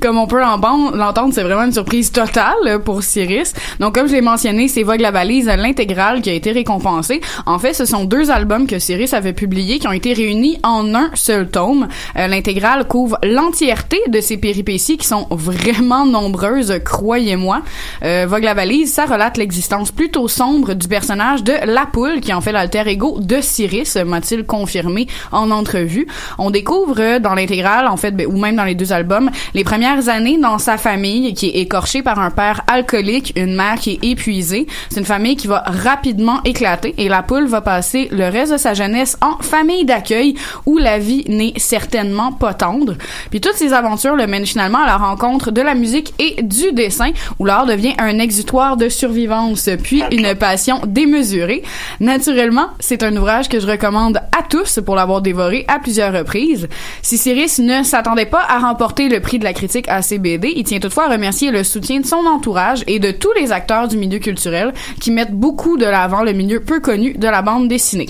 Comme on peut l'en- l'entendre, c'est vraiment une surprise totale pour Cyrus. Donc, comme je l'ai mentionné, c'est Vogue la valise, l'intégrale qui a été récompensée. En fait, ce sont deux albums que Cyrus avait publiés qui ont été réunis en un seul tome. Euh, l'intégrale couvre l'entièreté de ses péripéties qui sont vraiment nombreuses, croyez-moi. Euh, Vogue la valise, ça relate l'existence plutôt sombre du personnage de La Poule qui en fait l'alter ego de Cyrus, m'a-t-il confirmé en entrevue. On découvre euh, dans l'intégrale, en fait, ben, ou même dans les deux albums, les premières années dans sa famille qui est écorchée par un père alcoolique, une mère qui est épuisée. C'est une famille qui va rapidement éclater et la poule va passer le reste de sa jeunesse en famille d'accueil où la vie n'est certainement pas tendre. Puis toutes ces aventures le mènent finalement à la rencontre de la musique et du dessin où l'art devient un exutoire de survivance puis une passion démesurée. Naturellement, c'est un ouvrage que je recommande à tous pour l'avoir dévoré à plusieurs reprises. Si Cyrus ne s'attendait pas à remporter le prix de la critique à CBD, il tient toutefois à remercier le soutien de son entourage et de tous les acteurs du milieu culturel qui mettent beaucoup de l'avant le milieu peu connu de la bande dessinée.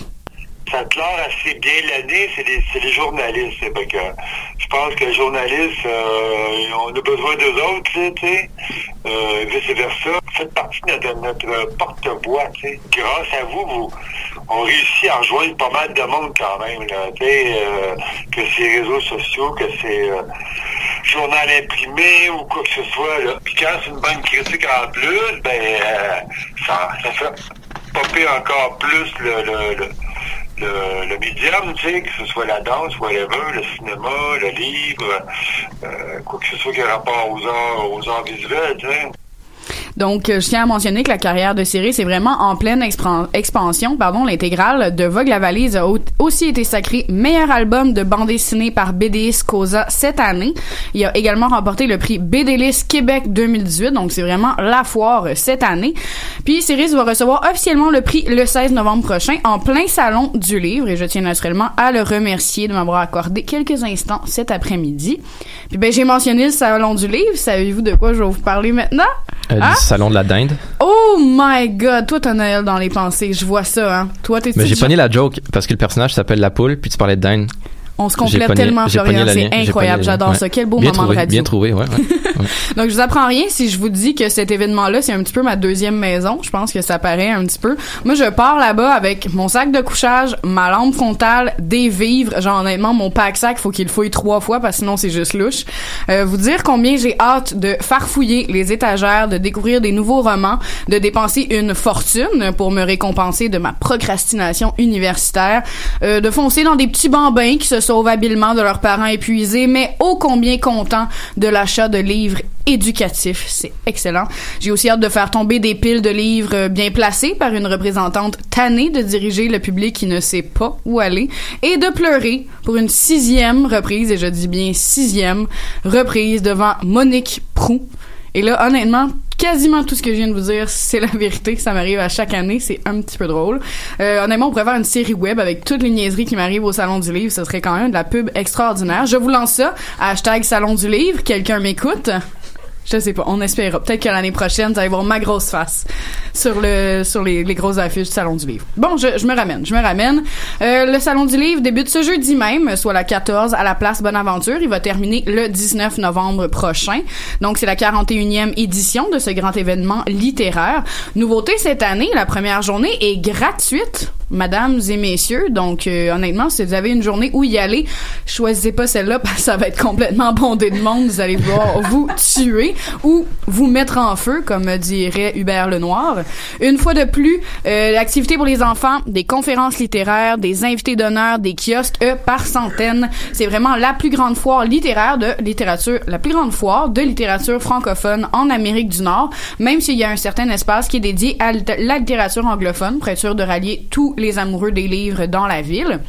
Ça clore assez bien l'année, c'est les, journalistes. Que je pense que les journalistes, euh, on a besoin d'eux autres, tu sais. Euh, vice-versa. Faites partie de notre, notre porte-voix. Grâce à vous, vous, on réussit à rejoindre pas mal de monde quand même, tu sais, euh, que c'est réseaux sociaux, que euh, journal imprimé ou quoi que ce soit. Puis quand c'est une bonne critique en plus, ben, euh, ça, fait popper encore plus le, le, le médium, tu sais, que ce soit la danse, whatever, le cinéma, le livre, euh, quoi que ce soit qui a rapport aux arts, aux arts visuels, tu sais. Donc, euh, je tiens à mentionner que la carrière de Cyrus est vraiment en pleine expansion. Pardon, l'intégrale de Vogue la valise a au- aussi été sacré meilleur album de bande dessinée par BDS Cosa cette année. Il a également remporté le prix BDLIS Québec 2018, donc c'est vraiment la foire euh, cette année. Puis Cyrus va recevoir officiellement le prix le 16 novembre prochain en plein salon du livre et je tiens naturellement à le remercier de m'avoir accordé quelques instants cet après-midi. Puis ben j'ai mentionné le salon du livre, savez-vous de quoi je vais vous parler maintenant? Hein? Salon de la dinde. Oh my god, toi t'as Noël dans les pensées, je vois ça, hein. Toi t'es Mais j'ai pogné la joke parce que le personnage s'appelle la poule, puis tu parlais de dinde. On se complète tellement, Florian, c'est incroyable, j'adore ouais. ça. Quel beau bien moment trouvé, de radio. Bien trouvé, ouais. ouais. Donc je vous apprends rien si je vous dis que cet événement-là, c'est un petit peu ma deuxième maison. Je pense que ça paraît un petit peu. Moi, je pars là-bas avec mon sac de couchage, ma lampe frontale, des vivres. Genre honnêtement, mon pack sac, faut qu'il le fouille trois fois parce que sinon c'est juste louche. Euh, vous dire combien j'ai hâte de farfouiller les étagères, de découvrir des nouveaux romans, de dépenser une fortune pour me récompenser de ma procrastination universitaire, euh, de foncer dans des petits bambins qui se sauvent habilement de leurs parents épuisés, mais ô combien contents de l'achat de livres éducatifs. C'est excellent. J'ai aussi hâte de faire tomber des piles de livres euh, bien placés par une représentante tannée de diriger le public qui ne sait pas où aller et de pleurer pour une sixième reprise, et je dis bien sixième reprise devant Monique Prou. Et là, honnêtement, quasiment tout ce que je viens de vous dire, c'est la vérité. Ça m'arrive à chaque année. C'est un petit peu drôle. Euh, honnêtement, on pourrait faire une série web avec toutes les niaiseries qui m'arrivent au Salon du Livre. Ce serait quand même de la pub extraordinaire. Je vous lance ça. Hashtag Salon du Livre. Quelqu'un m'écoute? Je sais pas, on espère. Peut-être que l'année prochaine, vous allez voir ma grosse face sur le sur les, les grosses affiches du Salon du Livre. Bon, je, je me ramène, je me ramène. Euh, le Salon du Livre débute ce jeudi même, soit la 14 à la place Bonaventure. Il va terminer le 19 novembre prochain. Donc, c'est la 41e édition de ce grand événement littéraire. Nouveauté cette année, la première journée est gratuite mesdames et messieurs. Donc, euh, honnêtement, si vous avez une journée où y aller, choisissez pas celle-là parce que ça va être complètement bondé de monde. Vous allez voir vous tuer ou vous mettre en feu, comme dirait Hubert Lenoir. Une fois de plus, euh, l'activité pour les enfants, des conférences littéraires, des invités d'honneur, des kiosques euh, par centaines. C'est vraiment la plus grande foire littéraire de littérature, la plus grande foire de littérature francophone en Amérique du Nord, même s'il y a un certain espace qui est dédié à la littérature anglophone, pour sûr de rallier tous les amoureux des livres dans la ville.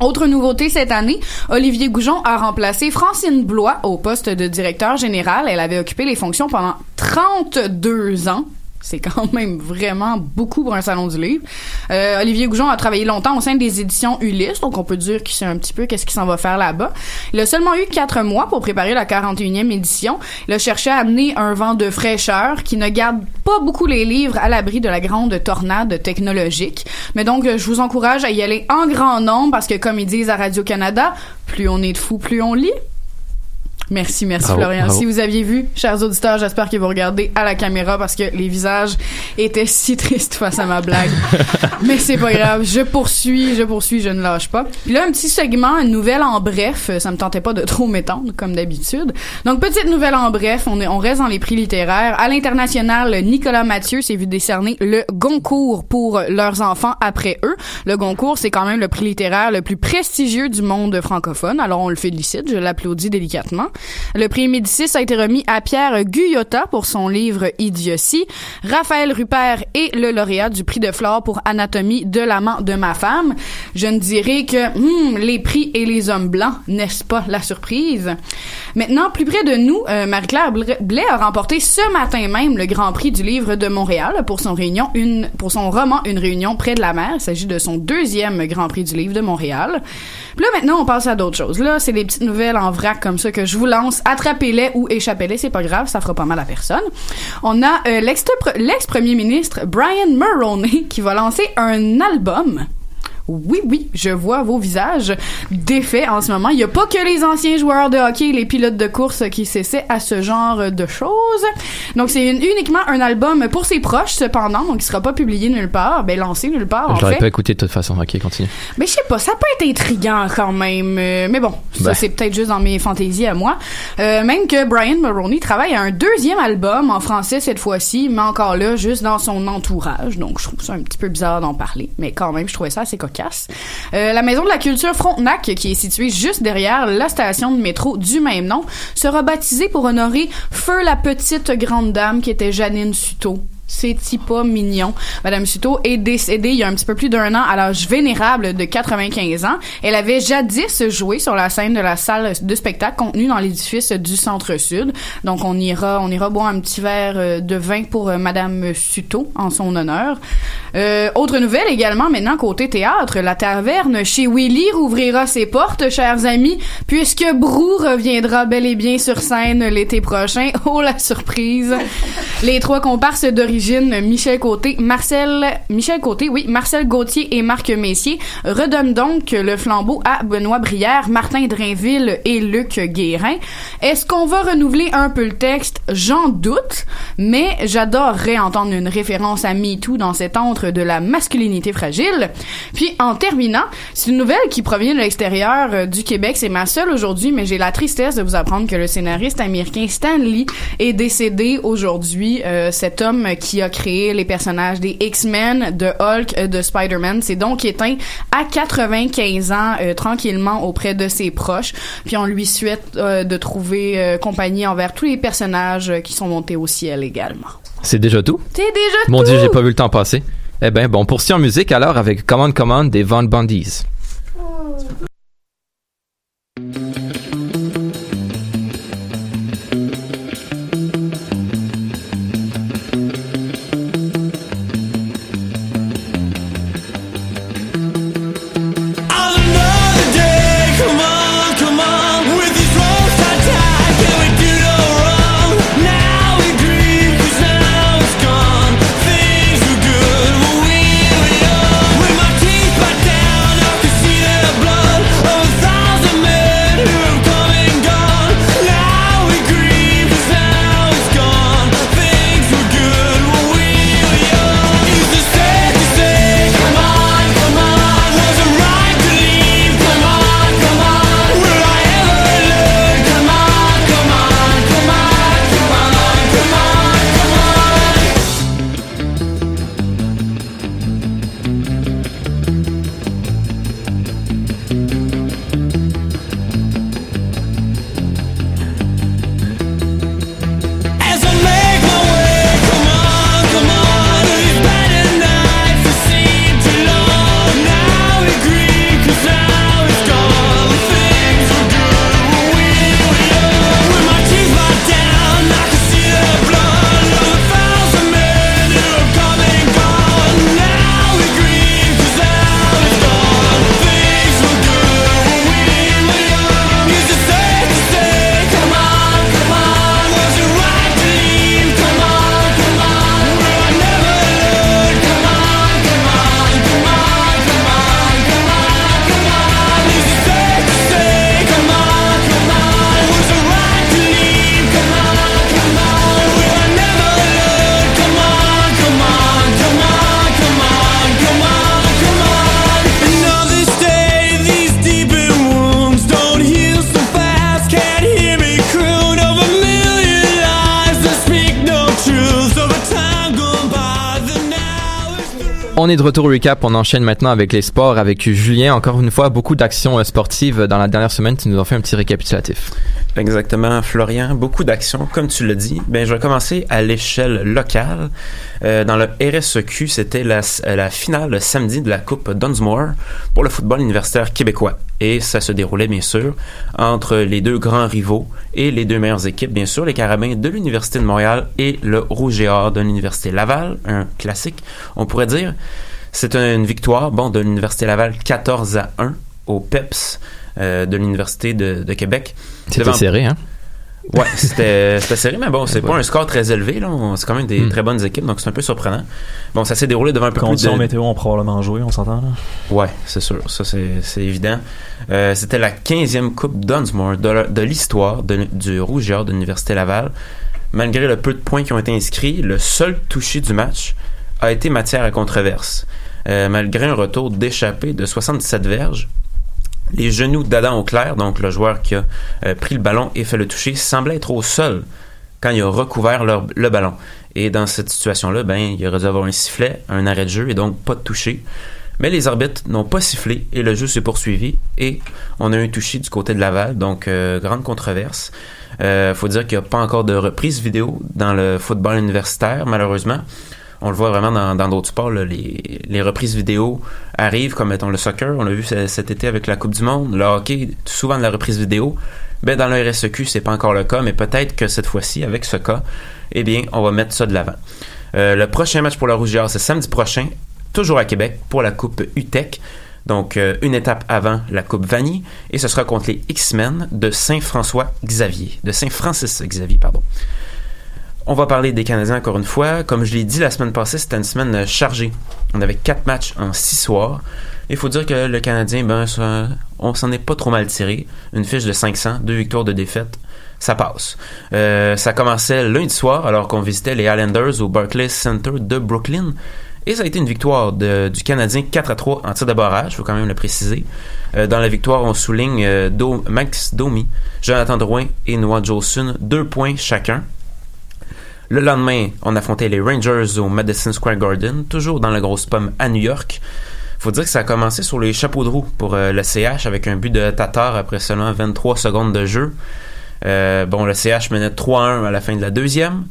Autre nouveauté cette année, Olivier Goujon a remplacé Francine Blois au poste de directeur général. Elle avait occupé les fonctions pendant 32 ans. C'est quand même vraiment beaucoup pour un salon du livre. Euh, Olivier Goujon a travaillé longtemps au sein des éditions Ulysse, donc on peut dire qu'il sait un petit peu qu'est-ce qu'il s'en va faire là-bas. Il a seulement eu quatre mois pour préparer la 41e édition. Il a cherché à amener un vent de fraîcheur qui ne garde pas beaucoup les livres à l'abri de la grande tornade technologique. Mais donc, je vous encourage à y aller en grand nombre parce que, comme ils disent à Radio-Canada, plus on est de fous, plus on lit. Merci, merci Bravo, Florian. bravo. Si vous aviez vu, chers auditeurs, j'espère que vous regardez à la caméra parce que les visages étaient si tristes face à ma blague. Mais c'est pas grave, je poursuis, je poursuis, je ne lâche pas. Puis là, un petit segment, une nouvelle en bref. Ça me tentait pas de trop m'étendre, comme d'habitude. Donc, petite nouvelle en bref, on, est, on reste dans les prix littéraires. À l'international, Nicolas Mathieu s'est vu décerner le Goncourt pour leurs enfants après eux. Le Goncourt, c'est quand même le prix littéraire le plus prestigieux du monde francophone. Alors, on le félicite, je l'applaudis délicatement. Le prix Médicis a été remis à Pierre Guyotta pour son livre Idiotie. Raphaël Rupert est le lauréat du prix de Flore pour Anatomie de l'amant de ma femme. Je ne dirais que hmm, les prix et les hommes blancs, n'est-ce pas la surprise? Maintenant, plus près de nous, euh, Marie-Claire Bl- Blais a remporté ce matin même le Grand Prix du livre de Montréal pour son pour son roman Une réunion près de la mer. Il s'agit de son deuxième Grand Prix du livre de Montréal. Là, maintenant, on passe à d'autres choses. Là, c'est des petites nouvelles en vrac comme ça que je vous lance. Attrapez-les ou échappez-les, c'est pas grave, ça fera pas mal à personne. On a euh, l'ex- l'ex-premier ministre Brian Mulroney qui va lancer un album. Oui, oui, je vois vos visages défaits en ce moment. Il n'y a pas que les anciens joueurs de hockey les pilotes de course qui s'essaient à ce genre de choses. Donc, c'est uniquement un album pour ses proches, cependant. Donc, il sera pas publié nulle part. Ben, lancé nulle part, en Je l'aurais fait. pas écouté de toute façon. Ok, continue. Mais je sais pas, ça peut être intriguant quand même. Euh, mais bon, ça Ben. c'est peut-être juste dans mes fantaisies à moi. Euh, même que Brian Mulroney travaille à un deuxième album en français cette fois-ci, mais encore là, juste dans son entourage. Donc je trouve ça un petit peu bizarre d'en parler, mais quand même, je trouvais ça assez Euh, la Maison de la Culture Frontenac, qui est située juste derrière la station de métro du même nom, sera baptisée pour honorer Feu la petite grande dame qui était Janine Suto. C'est pas mignon. Madame Suto est décédée il y a un petit peu plus d'un an à l'âge vénérable de 95 ans. Elle avait jadis joué sur la scène de la salle de spectacle contenue dans l'édifice du Centre-Sud. Donc on ira, on ira boire un petit verre euh, de vin pour euh, Madame Suto en son honneur. Euh, autre nouvelle également maintenant côté théâtre, la taverne chez Willy rouvrira ses portes, chers amis, puisque Brou reviendra bel et bien sur scène l'été prochain. Oh la surprise! Les trois comparses d'origine, Michel Côté, Marcel, Michel Côté, oui, Marcel Gauthier et Marc Messier, redonnent donc le flambeau à Benoît Brière, Martin Drainville et Luc Guérin. Est-ce qu'on va renouveler un peu le texte? J'en doute, mais j'adorerais entendre une référence à MeToo dans cet antre de la masculinité fragile. Puis, en terminant, c'est une nouvelle qui provient de l'extérieur euh, du Québec. C'est ma seule aujourd'hui, mais j'ai la tristesse de vous apprendre que le scénariste américain Stan Lee est décédé aujourd'hui. Euh, cet homme qui a créé les personnages des X-Men, de Hulk, euh, de Spider-Man, c'est donc éteint à 95 ans euh, tranquillement auprès de ses proches. Puis on lui souhaite euh, de trouver compagnie envers tous les personnages qui sont montés au ciel également. C'est déjà tout? C'est déjà Mon tout! dieu, j'ai pas vu le temps passer. Eh ben, bon, on poursuit en musique alors avec Commande Commande des Von Bundies. De retour au recap. On enchaîne maintenant avec les sports avec Julien. Encore une fois, beaucoup d'actions euh, sportives dans la dernière semaine. Tu nous as fait un petit récapitulatif. Exactement, Florian. Beaucoup d'actions, comme tu l'as dit. Ben, je vais commencer à l'échelle locale. Euh, dans le RSEQ, c'était la, euh, la finale le samedi de la Coupe Dunsmore pour le football universitaire québécois. Et ça se déroulait, bien sûr, entre les deux grands rivaux et les deux meilleures équipes, bien sûr, les Carabins de l'Université de Montréal et le Rouge et Or de l'Université Laval, un classique, on pourrait dire. C'est une victoire, bon, de l'Université Laval 14 à 1 au PEPS euh, de l'Université de, de Québec. C'était Devant- serré, hein? Ouais, c'était serré, mais bon, c'est pas un score très élevé. là. C'est quand même des Hmm. très bonnes équipes, donc c'est un peu surprenant. Bon, ça s'est déroulé devant un peu plus Conditions de... météo ont probablement joué, on s'entend là. Ouais, c'est sûr, ça c'est évident. Euh, C'était la 15e Coupe Dunsmore de, l'histoire du Rouge de l'Université Laval. Malgré le peu de points qui ont été inscrits, le seul touché du match a été matière à controverse. Euh, malgré un retour d'échappée de 77 verges, les genoux d'Adam Auclair, donc le joueur qui a euh, pris le ballon et fait le toucher, semblaient être au sol quand il a recouvert le ballon. Et dans cette situation-là, ben, il aurait dû avoir un sifflet, un arrêt de jeu et donc pas de toucher. Mais les arbitres n'ont pas sifflé et le jeu s'est poursuivi et on a un touché du côté de Laval, donc euh, grande controverse. Euh, faut dire qu'il n'y a pas encore de reprise vidéo dans le football universitaire, malheureusement. On le voit vraiment dans dans d'autres sports, les, les reprises vidéo arrivent, comme mettons le soccer, on l'a vu ce- cet été avec la Coupe du Monde, le hockey, souvent de la reprise vidéo. Ben, dans le RSEQ, c'est pas encore le cas, mais peut-être que cette fois-ci, avec ce cas, eh bien, on va mettre ça de l'avant. Euh, le prochain match pour la Rouge c'est samedi prochain, toujours à Québec, pour la Coupe UTEC. Donc, euh, une étape avant la Coupe Vanille, et ce sera contre les X-Men de Saint-François-Xavier, de Saint-Francis-Xavier, pardon. On va parler des Canadiens encore une fois. Comme je l'ai dit la semaine passée, c'était une semaine chargée. On avait quatre matchs en six soirs. Il faut dire que le Canadien, ben, on s'en est pas trop mal tiré. Une fiche de 500, deux victoires de défaite. Ça passe. Euh, ça commençait lundi soir alors qu'on visitait les Islanders au Barclays Center de Brooklyn. Et ça a été une victoire du Canadien 4 à 3 en tir de barrage, il faut quand même le préciser. Euh, dans la victoire, on souligne euh, Max Domi, Jonathan Drouin et Noah Jolson, deux points chacun. Le lendemain, on affrontait les Rangers au Madison Square Garden, toujours dans la grosse pomme à New York. Faut dire que ça a commencé sur les chapeaux de roue pour euh, le CH avec un but de Tatar après seulement 23 secondes de jeu. Euh, bon, le CH menait 3-1 à la fin de la deuxième,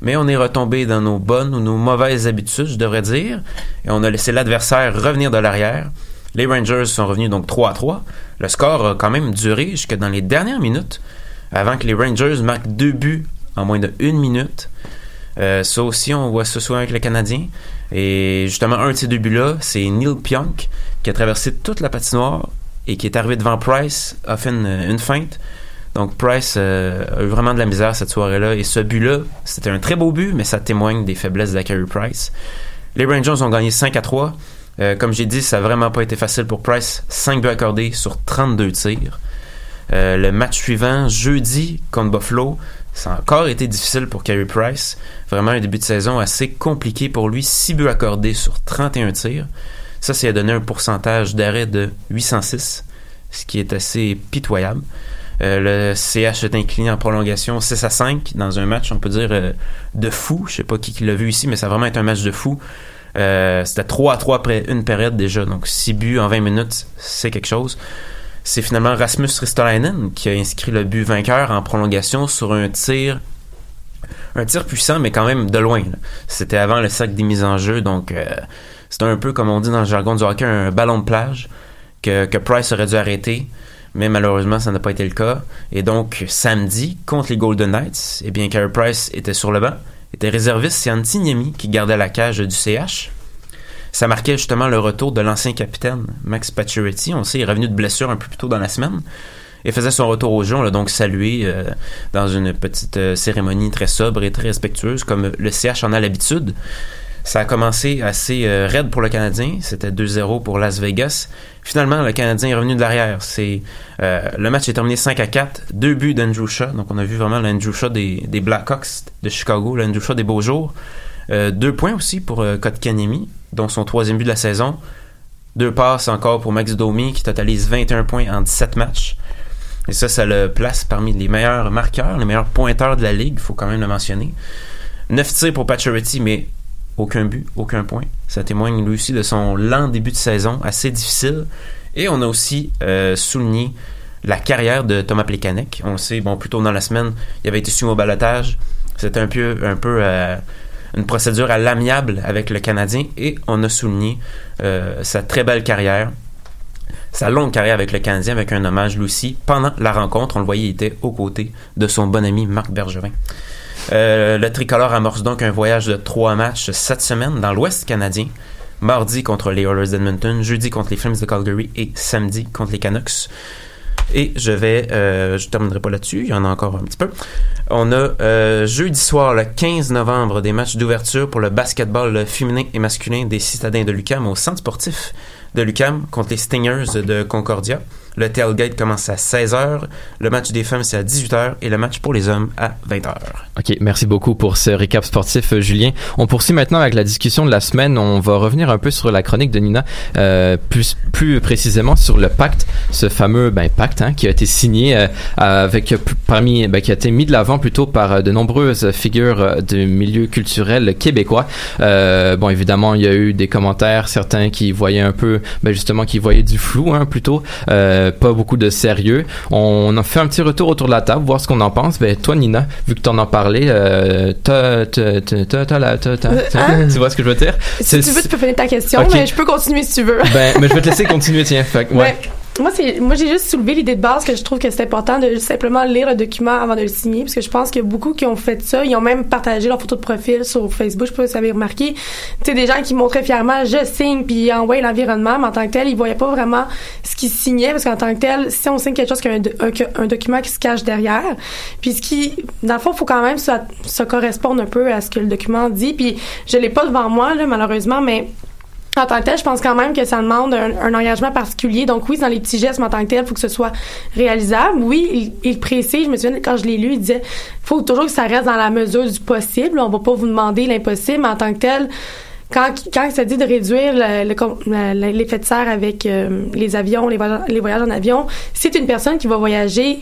mais on est retombé dans nos bonnes ou nos mauvaises habitudes, je devrais dire, et on a laissé l'adversaire revenir de l'arrière. Les Rangers sont revenus donc 3 à 3. Le score a quand même duré jusque dans les dernières minutes, avant que les Rangers marquent deux buts en moins de une minute. Euh, ça aussi, on voit ça souvent avec le Canadien. Et justement, un de ces deux buts-là, c'est Neil Pionk qui a traversé toute la patinoire et qui est arrivé devant Price, a fait une, feinte. Donc Price euh, a eu vraiment de la misère cette soirée-là. Et ce but-là, c'était un très beau but, mais ça témoigne des faiblesses de Carey Price. Les Rangers ont gagné 5 à 3. Euh, comme j'ai dit, ça n'a vraiment pas été facile pour Price. 5 buts accordés sur 32 tirs. Le match suivant, jeudi, contre Buffalo, ça a encore été difficile pour Carey Price. Vraiment un début de saison assez compliqué pour lui. 6 buts accordés sur 31 tirs. Ça, ça a donné un pourcentage d'arrêt de 806, ce qui est assez pitoyable. Euh, le CH est incliné en prolongation 6 à 5 dans un match, on peut dire, euh, de fou. Je sais pas qui, l'a vu ici, mais ça a vraiment été un match de fou. Euh, C'était 3 à 3 après une période déjà, donc 6 buts en 20 minutes, c'est quelque chose. C'est finalement Rasmus Ristolainen qui a inscrit le but vainqueur en prolongation sur un tir un tir puissant, mais quand même de loin. C'était avant le sac des mises en jeu, donc euh, c'était un peu, comme on dit dans le jargon du hockey, un ballon de plage que, que Price aurait dû arrêter, mais malheureusement, ça n'a pas été le cas. Et donc, samedi, contre les Golden Knights, eh bien, Carey Price était sur le banc, était réserviste, c'est Antiniemi qui gardait la cage du CH. Ça marquait justement le retour de l'ancien capitaine Max Pacioretty. On sait, il est revenu de blessure un peu plus tôt dans la semaine et faisait son retour au jeu. On l'a donc salué euh, dans une petite euh, cérémonie très sobre et très respectueuse, comme le CH en a l'habitude. Ça a commencé assez euh, raide pour le Canadien. C'était 2-0 pour Las Vegas. Finalement, le Canadien est revenu de l'arrière. C'est le match est terminé 5 à 4. Deux buts d'Andrew Shaw. Donc on a vu vraiment l'Andrew Shaw des, Blackhawks de Chicago, l'Andrew Shaw des Beaux Jours. Deux points aussi pour Kotkaniemi, dont son troisième but de la saison. Deux passes encore pour Max Domi, qui totalise 21 points en 17 matchs. Et ça, ça le place parmi les meilleurs marqueurs, les meilleurs pointeurs de la ligue, il faut quand même le mentionner. 9 tirs pour Pacioretty, mais aucun but, aucun point. Ça témoigne lui aussi de son lent début de saison, assez difficile. Et on a aussi euh, souligné la carrière de Thomas Plekanec. On le sait, bon, plus tôt dans la semaine, il avait été soumis au balotage. C'était un peu, un euh, une procédure à l'amiable avec le Canadien et on a souligné euh, sa très belle carrière, sa longue carrière avec le Canadien avec un hommage aussi. Pendant la rencontre, on le voyait, il était aux côtés de son bon ami Marc Bergevin. Euh, le tricolore amorce donc un voyage de trois matchs cette semaine dans l'Ouest canadien. Mardi contre les Oilers d'Edmonton, jeudi contre les Flames de Calgary et samedi contre les Canucks. Et je vais, euh, je terminerai pas là-dessus, il y en a encore un petit peu. On a euh, jeudi soir, le 15 novembre, des matchs d'ouverture pour le basketball féminin et masculin des citadins de Lucam au centre sportif de Lucam contre les Stingers de Concordia. Le tailgate commence à 16h, le match des femmes c'est à 18h et le match pour les hommes à 20h. OK, merci beaucoup pour ce récap sportif, euh, Julien. On poursuit maintenant avec la discussion de la semaine. On va revenir un peu sur la chronique de Nina, euh, plus, plus précisément sur le pacte, ce fameux ben, pacte hein, qui a été signé avec parmi, ben, qui a été mis de l'avant plutôt par de nombreuses figures du milieu culturel québécois. bon, évidemment, il y a eu des commentaires, certains qui voyaient un peu, ben, justement, qui voyaient du flou, hein, plutôt. Euh, pas beaucoup de sérieux. On a fait un petit retour autour de la table, voir ce qu'on en pense. Ben, toi, Nina, vu que tu en as parlé, euh, t'as, t'as, t'as, Hein? tu vois ce que je veux dire? Si tu veux, tu peux finir ta question, Ok. mais je peux continuer si tu veux. Ben, mais je vais te laisser continuer, tiens. Fait. Ouais. Moi, c'est, moi, j'ai juste soulevé l'idée de base que je trouve que c'est important de simplement lire le document avant de le signer, parce que je pense qu'il y a beaucoup qui ont fait ça. Ils ont même partagé leur photo de profil sur Facebook. Je sais vous avez remarqué. Tu sais, des gens qui montraient fièrement, je signe, puis envoient l'environnement, mais en tant que tel, ils voyaient pas vraiment ce qu'ils signaient, parce qu'en tant que tel, si on signe quelque chose, qu'il y a un, document qui se cache derrière. Puis ce qui, dans le fond, faut quand même ça, ça correspondre un peu à ce que le document dit. Puis je l'ai pas devant moi, là, malheureusement, mais en tant que tel, je pense quand même que ça demande un, un engagement particulier. Donc oui, dans les petits gestes, mais en tant que tel, il faut que ce soit réalisable. Oui, il, il précise, je me souviens quand je l'ai lu, il disait faut toujours que ça reste dans la mesure du possible. On va pas vous demander l'impossible, mais en tant que tel, quand, quand ça dit de réduire le- le l'effet de serre avec euh, les avions, les voyages, en avion, si c'est une personne qui va voyager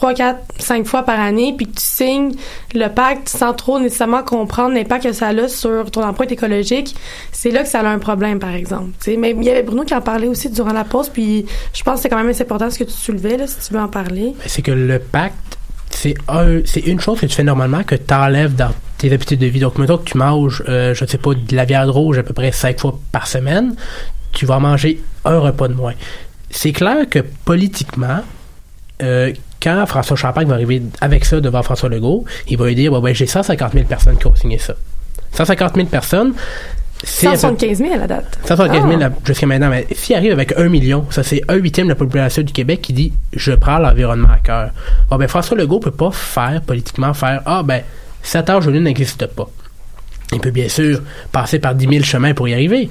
3, 4, 5 fois par année, puis que tu signes le pacte sans trop nécessairement comprendre l'impact que ça a sur ton empreinte écologique, c'est là que ça a un problème, par exemple. Tu sais, mais il y avait Bruno qui en parlait aussi durant la pause, puis je pense que c'est quand même assez important ce que tu soulevais, là, si tu veux en parler. Ben, c'est que le pacte, c'est un, c'est une chose que tu fais normalement que tu enlèves dans tes habitudes de vie. Donc, mettons que tu manges, euh, je sais pas, de la viande rouge à peu près cinq fois par semaine, tu vas manger un repas de moins. C'est clair que politiquement, euh, quand François Champagne va arriver avec ça devant François Legault, il va lui dire, bah, ben, j'ai 150 000 personnes qui ont signé ça. 150 000 personnes, c'est à peu- 175 000 à la date. 175 000 Ah. jusqu'à maintenant. Mais s'il arrive avec un million, ça c'est un huitième de la population du Québec qui dit je prends l'environnement à cœur. Bon, ben François Legault peut pas faire politiquement faire ah ben cet enjeu-là n'existe pas. Il peut bien sûr passer par 10 000 chemins pour y arriver.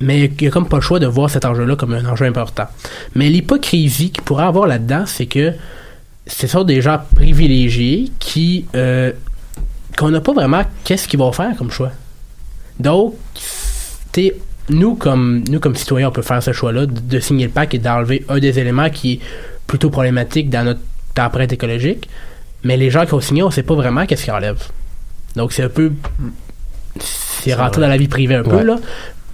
Mais il n'y a comme pas le choix de voir cet enjeu-là comme un enjeu important. Mais l'hypocrisie qu'il pourrait avoir là-dedans, c'est que ce sont des gens privilégiés qui euh, qu'on n'a pas vraiment qu'est-ce qu'ils vont faire comme choix. Donc, t'sais, nous comme nous comme citoyens, on peut faire ce choix-là de, de signer le pacte et d'enlever un des éléments qui est plutôt problématique dans notre empreinte écologique. Mais les gens qui ont signé, on sait pas vraiment qu'est-ce qu'ils enlèvent. Donc c'est un peu c'est rentré dans la vie privée un peu là.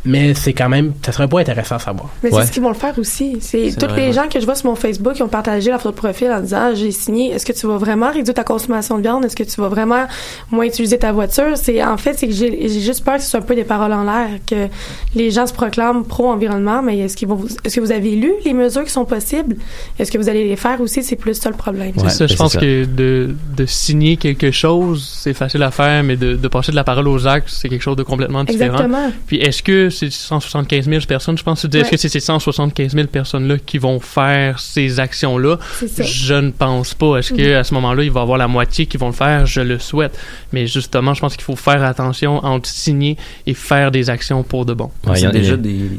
Mais c'est quand même, ça serait pas intéressant à savoir. Mais c'est ce qu'ils vont le faire aussi. C'est toutes vrai, les ouais. gens que je vois sur mon Facebook qui ont partagé leur photo de profil en disant Ah, j'ai signé. Est-ce que tu vas vraiment réduire ta consommation de viande? Est-ce que tu vas vraiment moins utiliser ta voiture C'est en fait c'est que j'ai j'ai juste peur que ce soit un peu des paroles en l'air que les gens se proclament pro environnement, mais est-ce qu'ils vont est-ce que vous avez lu les mesures qui sont possibles? Est-ce que vous allez les faire aussi? C'est plus ça le problème. C'est ça, je pense que de, de signer quelque chose, c'est facile à faire, mais de, de passer de la parole aux actes, c'est quelque chose de complètement différent. Exactement. Puis est-ce que c'est 175 000 personnes, je pense, que tu dis, est-ce Ouais. que c'est ces 175 000 personnes-là qui vont faire ces actions-là? Je ne pense pas. Est-ce que Mhm. à ce moment-là, il va y avoir la moitié qui vont le faire? Je le souhaite. Mais justement, je pense qu'il faut faire attention entre signer et faire des actions pour de bon. c'est déjà des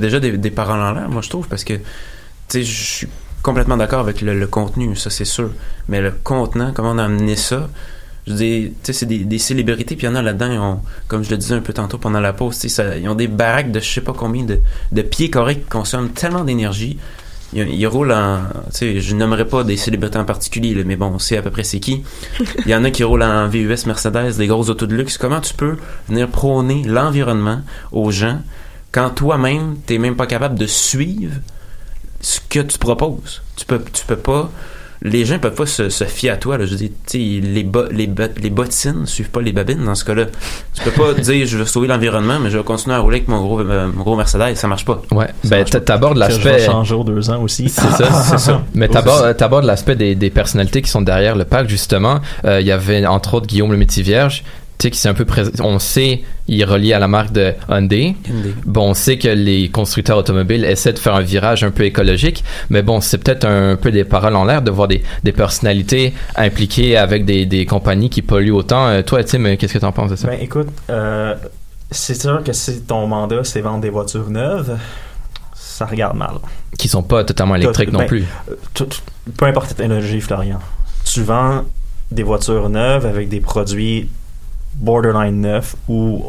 déjà des, des paroles en l'air moi je trouve parce que tu sais je suis complètement d'accord avec le, le contenu ça c'est sûr mais le contenant comment on a amené ça je dis tu sais c'est des, des célébrités puis il y en a là-dedans ils ont, comme je le disais un peu tantôt pendant la pause ça- ils ont des baraques de je sais pas combien de, de pieds carrés qui consomment tellement d'énergie il, il roule en, tu sais, je nommerai pas des célébrités en particulier, là, mais bon, on sait à peu près c'est qui. Il y en a qui roulent en VUS Mercedes, des grosses autos de luxe. Comment tu peux venir prôner l'environnement aux gens quand toi-même, t'es même pas capable de suivre ce que tu proposes? Tu peux, tu peux pas, les gens peuvent pas se, se fier à toi, là. Je veux dire, tu sais, les, bo- les, bo- les bottines suivent pas les babines dans ce cas-là. Tu peux pas dire, je veux sauver l'environnement, mais je vais continuer à rouler avec mon gros, euh, mon gros Mercedes. Ça marche pas. Ouais, ben t'a- t'abordes Que je l'aspect. changer aux deux ans aussi. C'est ça, c'est ça. Mais t'abordes, l'aspect des, des personnalités qui sont derrière le parc, justement. Euh, Il y avait, entre autres, Guillaume le Métier Vierge, sais, qui s'est un peu. On sait, il est relié à la marque de Hyundai. Hyundai. Bon, on sait que les constructeurs automobiles essaient de faire un virage un peu écologique, mais bon, c'est peut-être un peu des paroles en l'air de voir des, des personnalités impliquées avec des, des compagnies qui polluent autant. Euh, toi, Tim, qu'est-ce que t'en penses de ça? Ben écoute, euh, c'est sûr que si ton mandat c'est vendre des voitures neuves, ça regarde mal. Qui sont pas totalement électriques non Ben, plus. euh, tout- peu importe ta technologie, Florian. Tu vends des voitures neuves avec des produits borderline neufs ou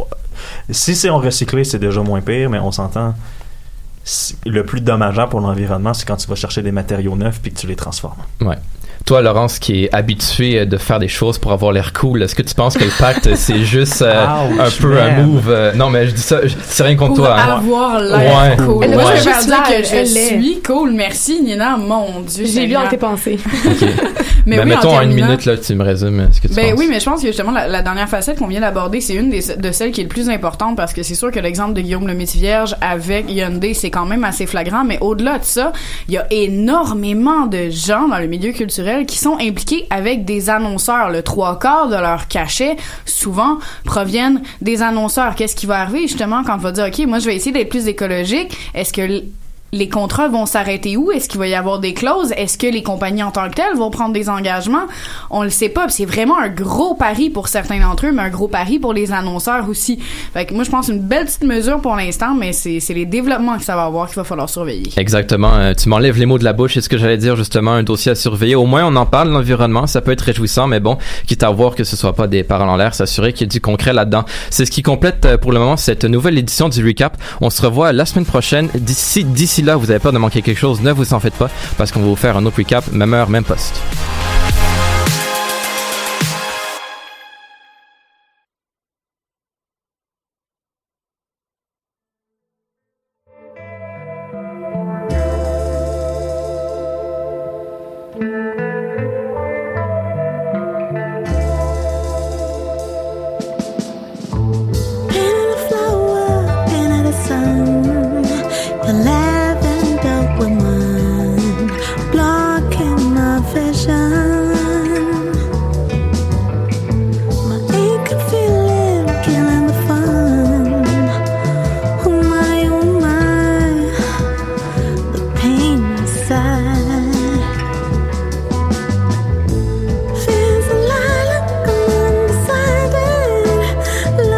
si c'est en recyclé, c'est déjà moins pire, mais on s'entend. Le plus dommageable pour l'environnement, c'est quand tu vas chercher des matériaux neufs puis que tu les transformes. Ouais. Toi, Laurence, qui est habitué de faire des choses pour avoir l'air cool, est-ce que tu penses que le pacte, c'est juste euh, Ouch, un peu un man. move euh, Non, mais je dis ça, c'est rien contre Pour toi. hein. avoir l'air Ouais. cool. Moi, je vais dire que je suis cool. Merci, Nina. Mon Dieu. J'ai lu en tes pensées. Mais Ben, oui, mettons en une minute, là, tu me résumes ce que tu Ben penses. oui, mais je pense que justement la, la dernière facette qu'on vient d'aborder, c'est une des, de celles qui est le plus importante parce que c'est sûr que l'exemple de Guillaume le Vierge avec Hyundai, c'est quand même assez flagrant, mais au-delà de ça, il y a énormément de gens dans le milieu culturel qui sont impliqués avec des annonceurs. Le trois quarts de leur cachet, souvent, proviennent des annonceurs. Qu'est-ce qui va arriver justement quand on va dire, OK, moi je vais essayer d'être plus écologique, est-ce que les contrats vont s'arrêter où? Est-ce qu'il va y avoir des clauses? Est-ce que les compagnies en tant que telles vont prendre des engagements? On le sait pas. C'est vraiment un gros pari pour certains d'entre eux, mais un gros pari pour les annonceurs aussi. Fait que moi, je pense une belle petite mesure pour l'instant, mais c'est les développements que ça va avoir qu'il va falloir surveiller. Exactement. Euh, tu m'enlèves les mots de la bouche. C'est ce que j'allais dire justement, un dossier à surveiller. Au moins, on en parle, l'environnement. Ça peut être réjouissant, mais bon, quitte à voir que ce soit pas des paroles en l'air, s'assurer qu'il y a du concret là-dedans. C'est ce qui complète euh, pour le moment cette nouvelle édition du Recap. On se revoit la semaine prochaine. D'ici, d'ici là, vous avez peur de manquer quelque chose, ne vous en faites pas, parce qu'on va vous faire un autre recap, même heure, même poste.